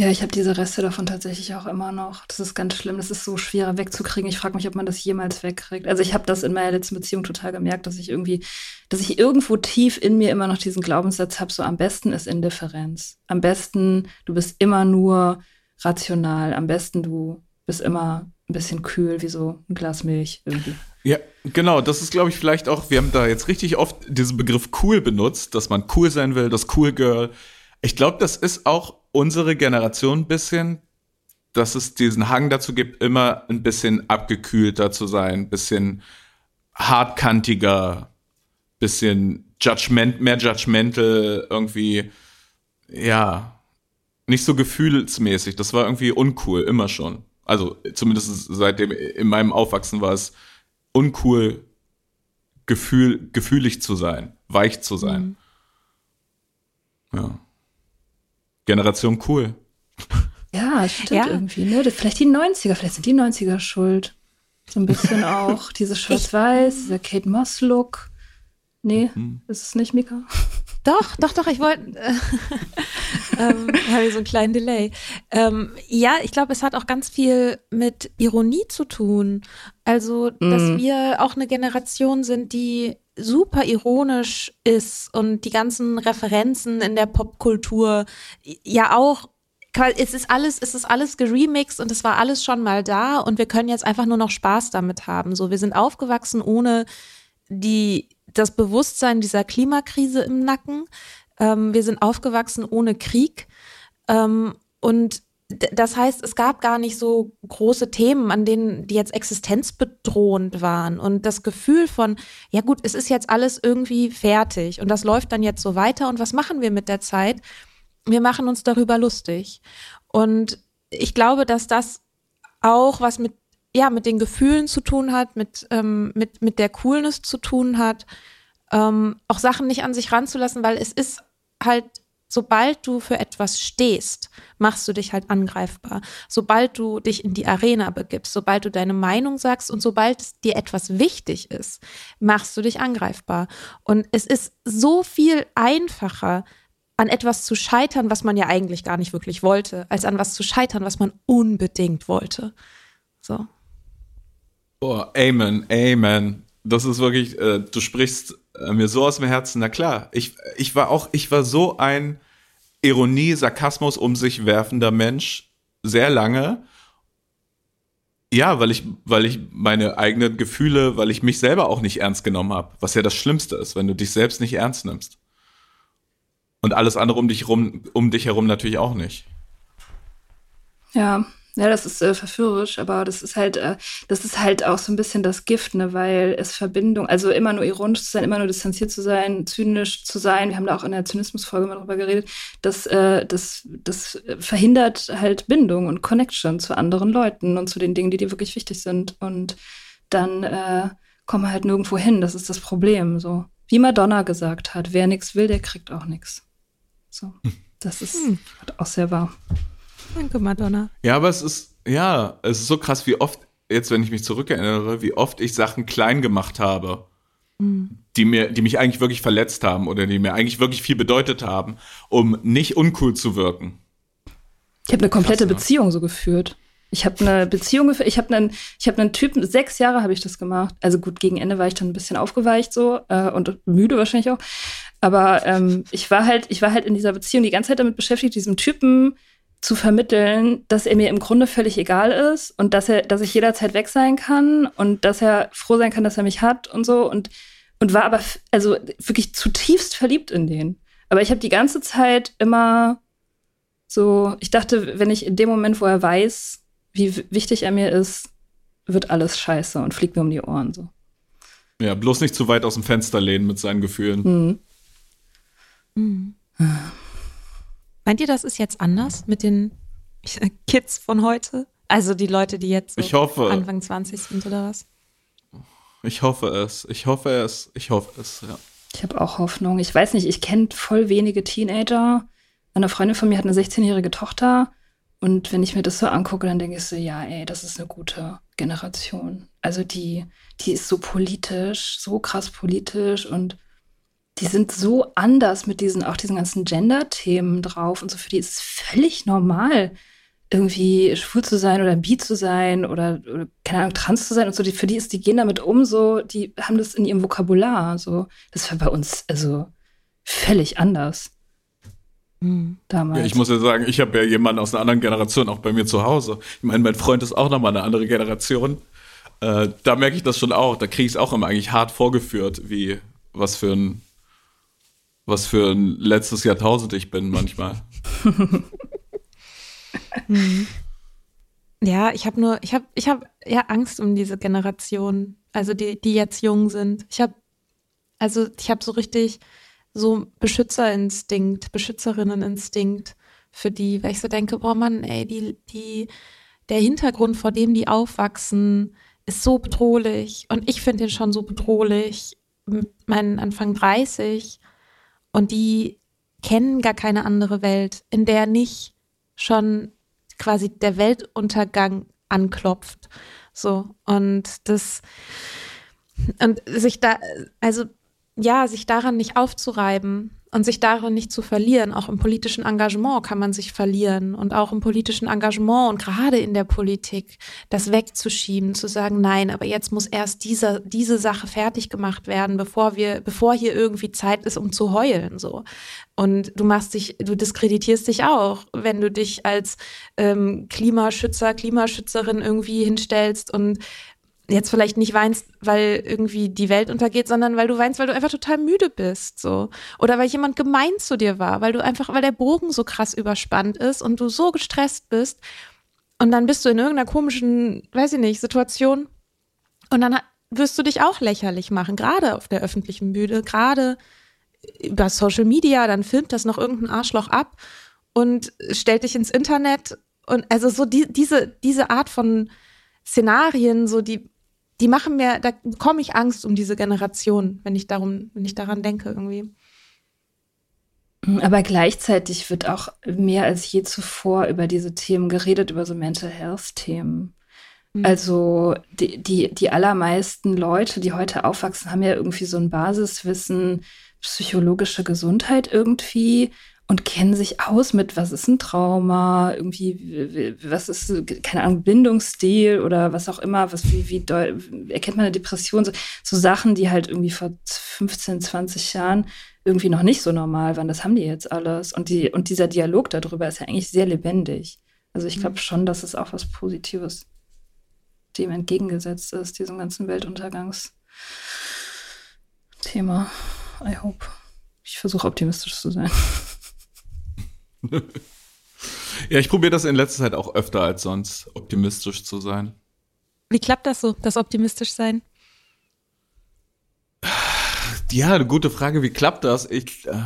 Ja, ich habe diese Reste davon tatsächlich auch immer noch. Das ist ganz schlimm. Das ist so schwer wegzukriegen. Ich frage mich, ob man das jemals wegkriegt. Also ich habe das in meiner letzten Beziehung total gemerkt, dass ich irgendwie, dass ich irgendwo tief in mir immer noch diesen Glaubenssatz habe, so am besten ist Indifferenz. Am besten, du bist immer nur rational. Am besten, du bist immer ein bisschen kühl, wie so ein Glas Milch irgendwie. Ja, genau. Das ist, glaube ich, vielleicht auch, wir haben da jetzt richtig oft diesen Begriff cool benutzt, dass man cool sein will, das Cool Girl. Ich glaube, das ist auch unsere Generation ein bisschen, dass es diesen Hang dazu gibt, immer ein bisschen abgekühlter zu sein, ein bisschen hartkantiger, bisschen judgment, mehr judgmental, irgendwie, ja, nicht so gefühlsmäßig. Das war irgendwie uncool, immer schon. Also zumindest seitdem in meinem Aufwachsen war es uncool, gefühl, gefühlig zu sein, weich zu sein. Mhm. Ja. Generation cool. Ja, stimmt ja. irgendwie, ne? Vielleicht die 90er, vielleicht sind die 90er schuld. So ein bisschen auch. Diese Schwarz-Weiß, dieser Kate Moss-Look. Nee, mhm. ist es nicht, Mika? Doch, doch, doch, ich wollte. Äh, ähm, habe ich so einen kleinen Delay. Ähm, ja, ich glaube, es hat auch ganz viel mit Ironie zu tun. Also, dass mhm. wir auch eine Generation sind, die super ironisch ist und die ganzen Referenzen in der Popkultur ja auch es ist alles, es ist alles geremixed und es war alles schon mal da und wir können jetzt einfach nur noch Spaß damit haben. So, wir sind aufgewachsen ohne die, das Bewusstsein dieser Klimakrise im Nacken. Ähm, wir sind aufgewachsen ohne Krieg. Ähm, und das heißt, es gab gar nicht so große Themen, an denen die jetzt existenzbedrohend waren. Und das Gefühl von, ja gut, es ist jetzt alles irgendwie fertig und das läuft dann jetzt so weiter. Und was machen wir mit der Zeit? Wir machen uns darüber lustig. Und ich glaube, dass das auch was mit, ja, mit den Gefühlen zu tun hat, mit, ähm, mit, mit der Coolness zu tun hat, ähm, auch Sachen nicht an sich ranzulassen, weil es ist halt sobald du für etwas stehst, machst du dich halt angreifbar. Sobald du dich in die Arena begibst, sobald du deine Meinung sagst und sobald dir etwas wichtig ist, machst du dich angreifbar. Und es ist so viel einfacher, an etwas zu scheitern, was man ja eigentlich gar nicht wirklich wollte, als an was zu scheitern, was man unbedingt wollte. So. Boah, Amen, Amen. Das ist wirklich, äh, du sprichst mir so aus dem Herzen, na klar. Ich, ich war auch, ich war so ein Ironie, Sarkasmus um sich werfender Mensch sehr lange. Ja, weil ich, weil ich meine eigenen Gefühle, weil ich mich selber auch nicht ernst genommen habe, was ja das Schlimmste ist, wenn du dich selbst nicht ernst nimmst. Und alles andere um dich rum, um dich herum natürlich auch nicht. Ja, ja, das ist äh, verführerisch, aber das ist halt, äh, das ist halt auch so ein bisschen das Gift, ne, weil es Verbindung, also immer nur ironisch zu sein, immer nur distanziert zu sein, zynisch zu sein. Wir haben da auch in der Zynismusfolge mal drüber geredet. Das, äh, das, das verhindert halt Bindung und Connection zu anderen Leuten und zu den Dingen, die dir wirklich wichtig sind. Und dann äh, kommen wir halt nirgendwo hin. Das ist das Problem. So wie Madonna gesagt hat: Wer nichts will, der kriegt auch nichts. So, das ist hm. auch sehr wahr. Danke, Madonna. Ja, aber es ist, ja, es ist so krass, wie oft, jetzt wenn ich mich zurückerinnere, wie oft ich Sachen klein gemacht habe, mhm. die mir, die mich eigentlich wirklich verletzt haben oder die mir eigentlich wirklich viel bedeutet haben, um nicht uncool zu wirken. Ich habe eine komplette krass, ne? Beziehung so geführt. Ich habe eine Beziehung, ich habe einen, ich habe einen Typen, sechs Jahre habe ich das gemacht. Also gut, gegen Ende war ich dann ein bisschen aufgeweicht so äh, und müde wahrscheinlich auch. Aber ähm, ich war halt, ich war halt in dieser Beziehung die ganze Zeit damit beschäftigt, diesem Typen zu vermitteln, dass er mir im Grunde völlig egal ist und dass er, dass ich jederzeit weg sein kann und dass er froh sein kann, dass er mich hat und so und und war aber also wirklich zutiefst verliebt in den. Aber ich habe die ganze Zeit immer so, ich dachte, wenn ich in dem Moment, wo er weiß, wie wichtig er mir ist, wird alles scheiße und fliegt mir um die Ohren so. Ja, bloß nicht zu weit aus dem Fenster lehnen mit seinen Gefühlen. Mhm. Mhm. Meint ihr, das ist jetzt anders mit den Kids von heute? Also die Leute, die jetzt so ich hoffe, Anfang 20 sind oder was? Ich hoffe es. Ich hoffe es. Ich hoffe es, ja. Ich habe auch Hoffnung. Ich weiß nicht, ich kenne voll wenige Teenager. Eine Freundin von mir hat eine 16-jährige Tochter. Und wenn ich mir das so angucke, dann denke ich so, ja, ey, das ist eine gute Generation. Also die, die ist so politisch, so krass politisch und die sind so anders mit diesen, auch diesen ganzen Gender-Themen drauf und so. Für die ist es völlig normal, irgendwie schwul zu sein oder bi zu sein oder, oder keine Ahnung, trans zu sein und so. Die, für die ist, die gehen damit um, so, die haben das in ihrem Vokabular. So. Das war bei uns, also völlig anders. Mhm. Damals. Ja, ich muss ja sagen, ich habe ja jemanden aus einer anderen Generation auch bei mir zu Hause. Ich meine, mein Freund ist auch nochmal eine andere Generation. Äh, da merke ich das schon auch. Da kriege ich es auch immer eigentlich hart vorgeführt, wie was für ein was für ein letztes Jahrtausend ich bin manchmal. Ja, ich habe nur, ich habe, ich habe ja Angst um diese Generation, also die, die jetzt jung sind. Ich habe, also ich habe so richtig so Beschützerinstinkt, Beschützerinneninstinkt für die, weil ich so denke, boah Mann, ey, die, die, der Hintergrund, vor dem die aufwachsen, ist so bedrohlich. Und ich finde den schon so bedrohlich meinen Anfang 30. Und die kennen gar keine andere Welt, in der nicht schon quasi der Weltuntergang anklopft. So. Und das, und sich da, also ja, sich daran nicht aufzureiben und sich darin nicht zu verlieren. Auch im politischen Engagement kann man sich verlieren und auch im politischen Engagement und gerade in der Politik das wegzuschieben, zu sagen, nein, aber jetzt muss erst diese, diese Sache fertig gemacht werden, bevor wir, bevor hier irgendwie Zeit ist, um zu heulen, so. Und du machst dich, du diskreditierst dich auch, wenn du dich als ähm, Klimaschützer, Klimaschützerin irgendwie hinstellst und jetzt vielleicht nicht weinst, weil irgendwie die Welt untergeht, sondern weil du weinst, weil du einfach total müde bist, so. Oder weil jemand gemein zu dir war, weil du einfach, weil der Bogen so krass überspannt ist und du so gestresst bist. Und dann bist du in irgendeiner komischen, weiß ich nicht, Situation. Und dann wirst du dich auch lächerlich machen, gerade auf der öffentlichen Bühne, gerade über Social Media, dann filmt das noch irgendein Arschloch ab und stellt dich ins Internet. Und also so die, diese, diese Art von Szenarien, so die die machen mir, da bekomme ich Angst um diese Generation, wenn ich darum, wenn ich daran denke irgendwie. Aber gleichzeitig wird auch mehr als je zuvor über diese Themen geredet, über so Mental Health Themen. Mhm. Also die, die, die allermeisten Leute, die heute aufwachsen, haben ja irgendwie so ein Basiswissen, psychologische Gesundheit irgendwie und kennen sich aus mit, was ist ein Trauma, irgendwie, was ist, keine Ahnung, Bindungsstil oder was auch immer, was, wie, wie erkennt man eine Depression, so, so Sachen, die halt irgendwie vor 15, 20 Jahren irgendwie noch nicht so normal waren. Das haben die jetzt alles. Und, die, und dieser Dialog darüber ist ja eigentlich sehr lebendig. Also ich glaube mhm. schon, dass es auch was Positives dem entgegengesetzt ist, diesem ganzen Weltuntergangsthema. I hope. Ich versuche optimistisch zu sein. ja, ich probiere das in letzter Zeit auch öfter als sonst, optimistisch zu sein. Wie klappt das so, das optimistisch sein? Ja, eine gute Frage. Wie klappt das? Ich, äh,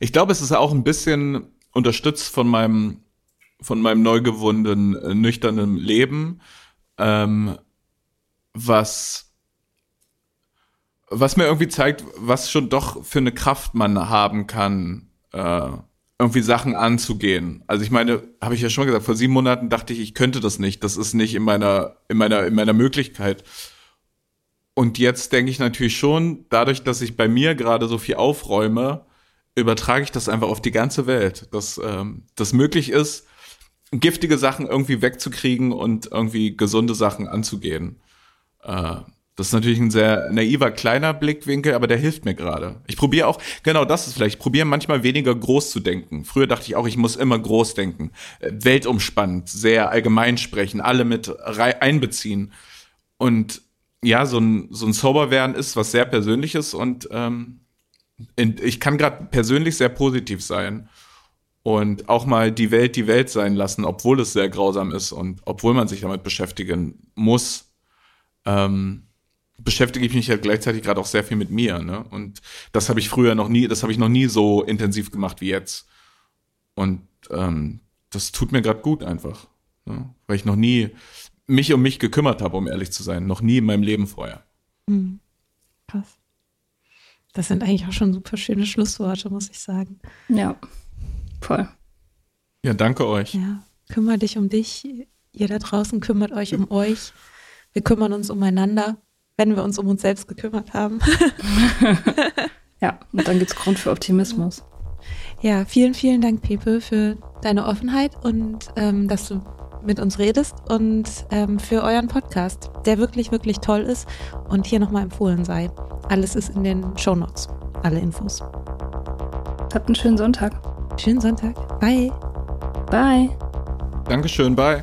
ich glaube, es ist auch ein bisschen unterstützt von meinem, von meinem neu gewonnenen, äh, nüchternen Leben, ähm, was, was mir irgendwie zeigt, was schon doch für eine Kraft man haben kann, äh, irgendwie Sachen anzugehen. Also ich meine, habe ich ja schon gesagt, vor sieben Monaten dachte ich, ich könnte das nicht. Das ist nicht in meiner, in meiner, in meiner Möglichkeit. Und jetzt denke ich natürlich schon, dadurch, dass ich bei mir gerade so viel aufräume, übertrage ich das einfach auf die ganze Welt. Dass ähm, das möglich ist, giftige Sachen irgendwie wegzukriegen und irgendwie gesunde Sachen anzugehen. Äh, das ist natürlich ein sehr naiver kleiner Blickwinkel, aber der hilft mir gerade. Ich probiere auch, genau das ist vielleicht, ich probiere manchmal weniger groß zu denken. Früher dachte ich auch, ich muss immer groß denken. Äh, weltumspannend, sehr allgemein sprechen, alle mit einbeziehen. Und ja, so ein, so ein Soberwerden ist was sehr Persönliches und ähm, ich kann gerade persönlich sehr positiv sein und auch mal die Welt die Welt sein lassen, obwohl es sehr grausam ist und obwohl man sich damit beschäftigen muss. Ähm, beschäftige ich mich ja gleichzeitig gerade auch sehr viel mit mir, ne? Und das habe ich früher noch nie, das habe ich noch nie so intensiv gemacht wie jetzt. Und ähm, das tut mir gerade gut einfach, ne? weil ich noch nie mich um mich gekümmert habe, um ehrlich zu sein, noch nie in meinem Leben vorher. Mhm. Krass. Das sind eigentlich auch schon super schöne Schlussworte, muss ich sagen. Ja, voll. Ja, danke euch. Ja, kümmere dich um dich. Ihr da draußen kümmert euch um euch. Wir kümmern uns umeinander wenn wir uns um uns selbst gekümmert haben. ja, und dann gibt es Grund für Optimismus. Ja, vielen, vielen Dank, Pepe, für deine Offenheit und ähm, dass du mit uns redest und ähm, für euren Podcast, der wirklich, wirklich toll ist und hier nochmal empfohlen sei. Alles ist in den Show Notes, alle Infos. Habt einen schönen Sonntag. Schönen Sonntag. Bye. Bye. Dankeschön, bye.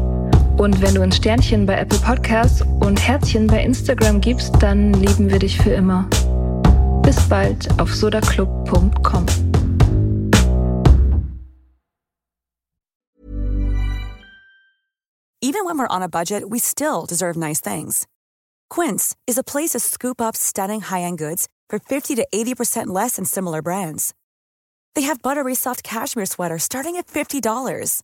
Und wenn du ein Sternchen bei Apple Podcasts und Herzchen bei Instagram gibst, dann lieben wir dich für immer. Bis bald auf sodaclub.com. Even when we're on a budget, we still deserve nice things. Quince is a place to scoop up stunning high-end goods for 50 to 80% less than similar brands. They have buttery soft cashmere sweaters starting at $50,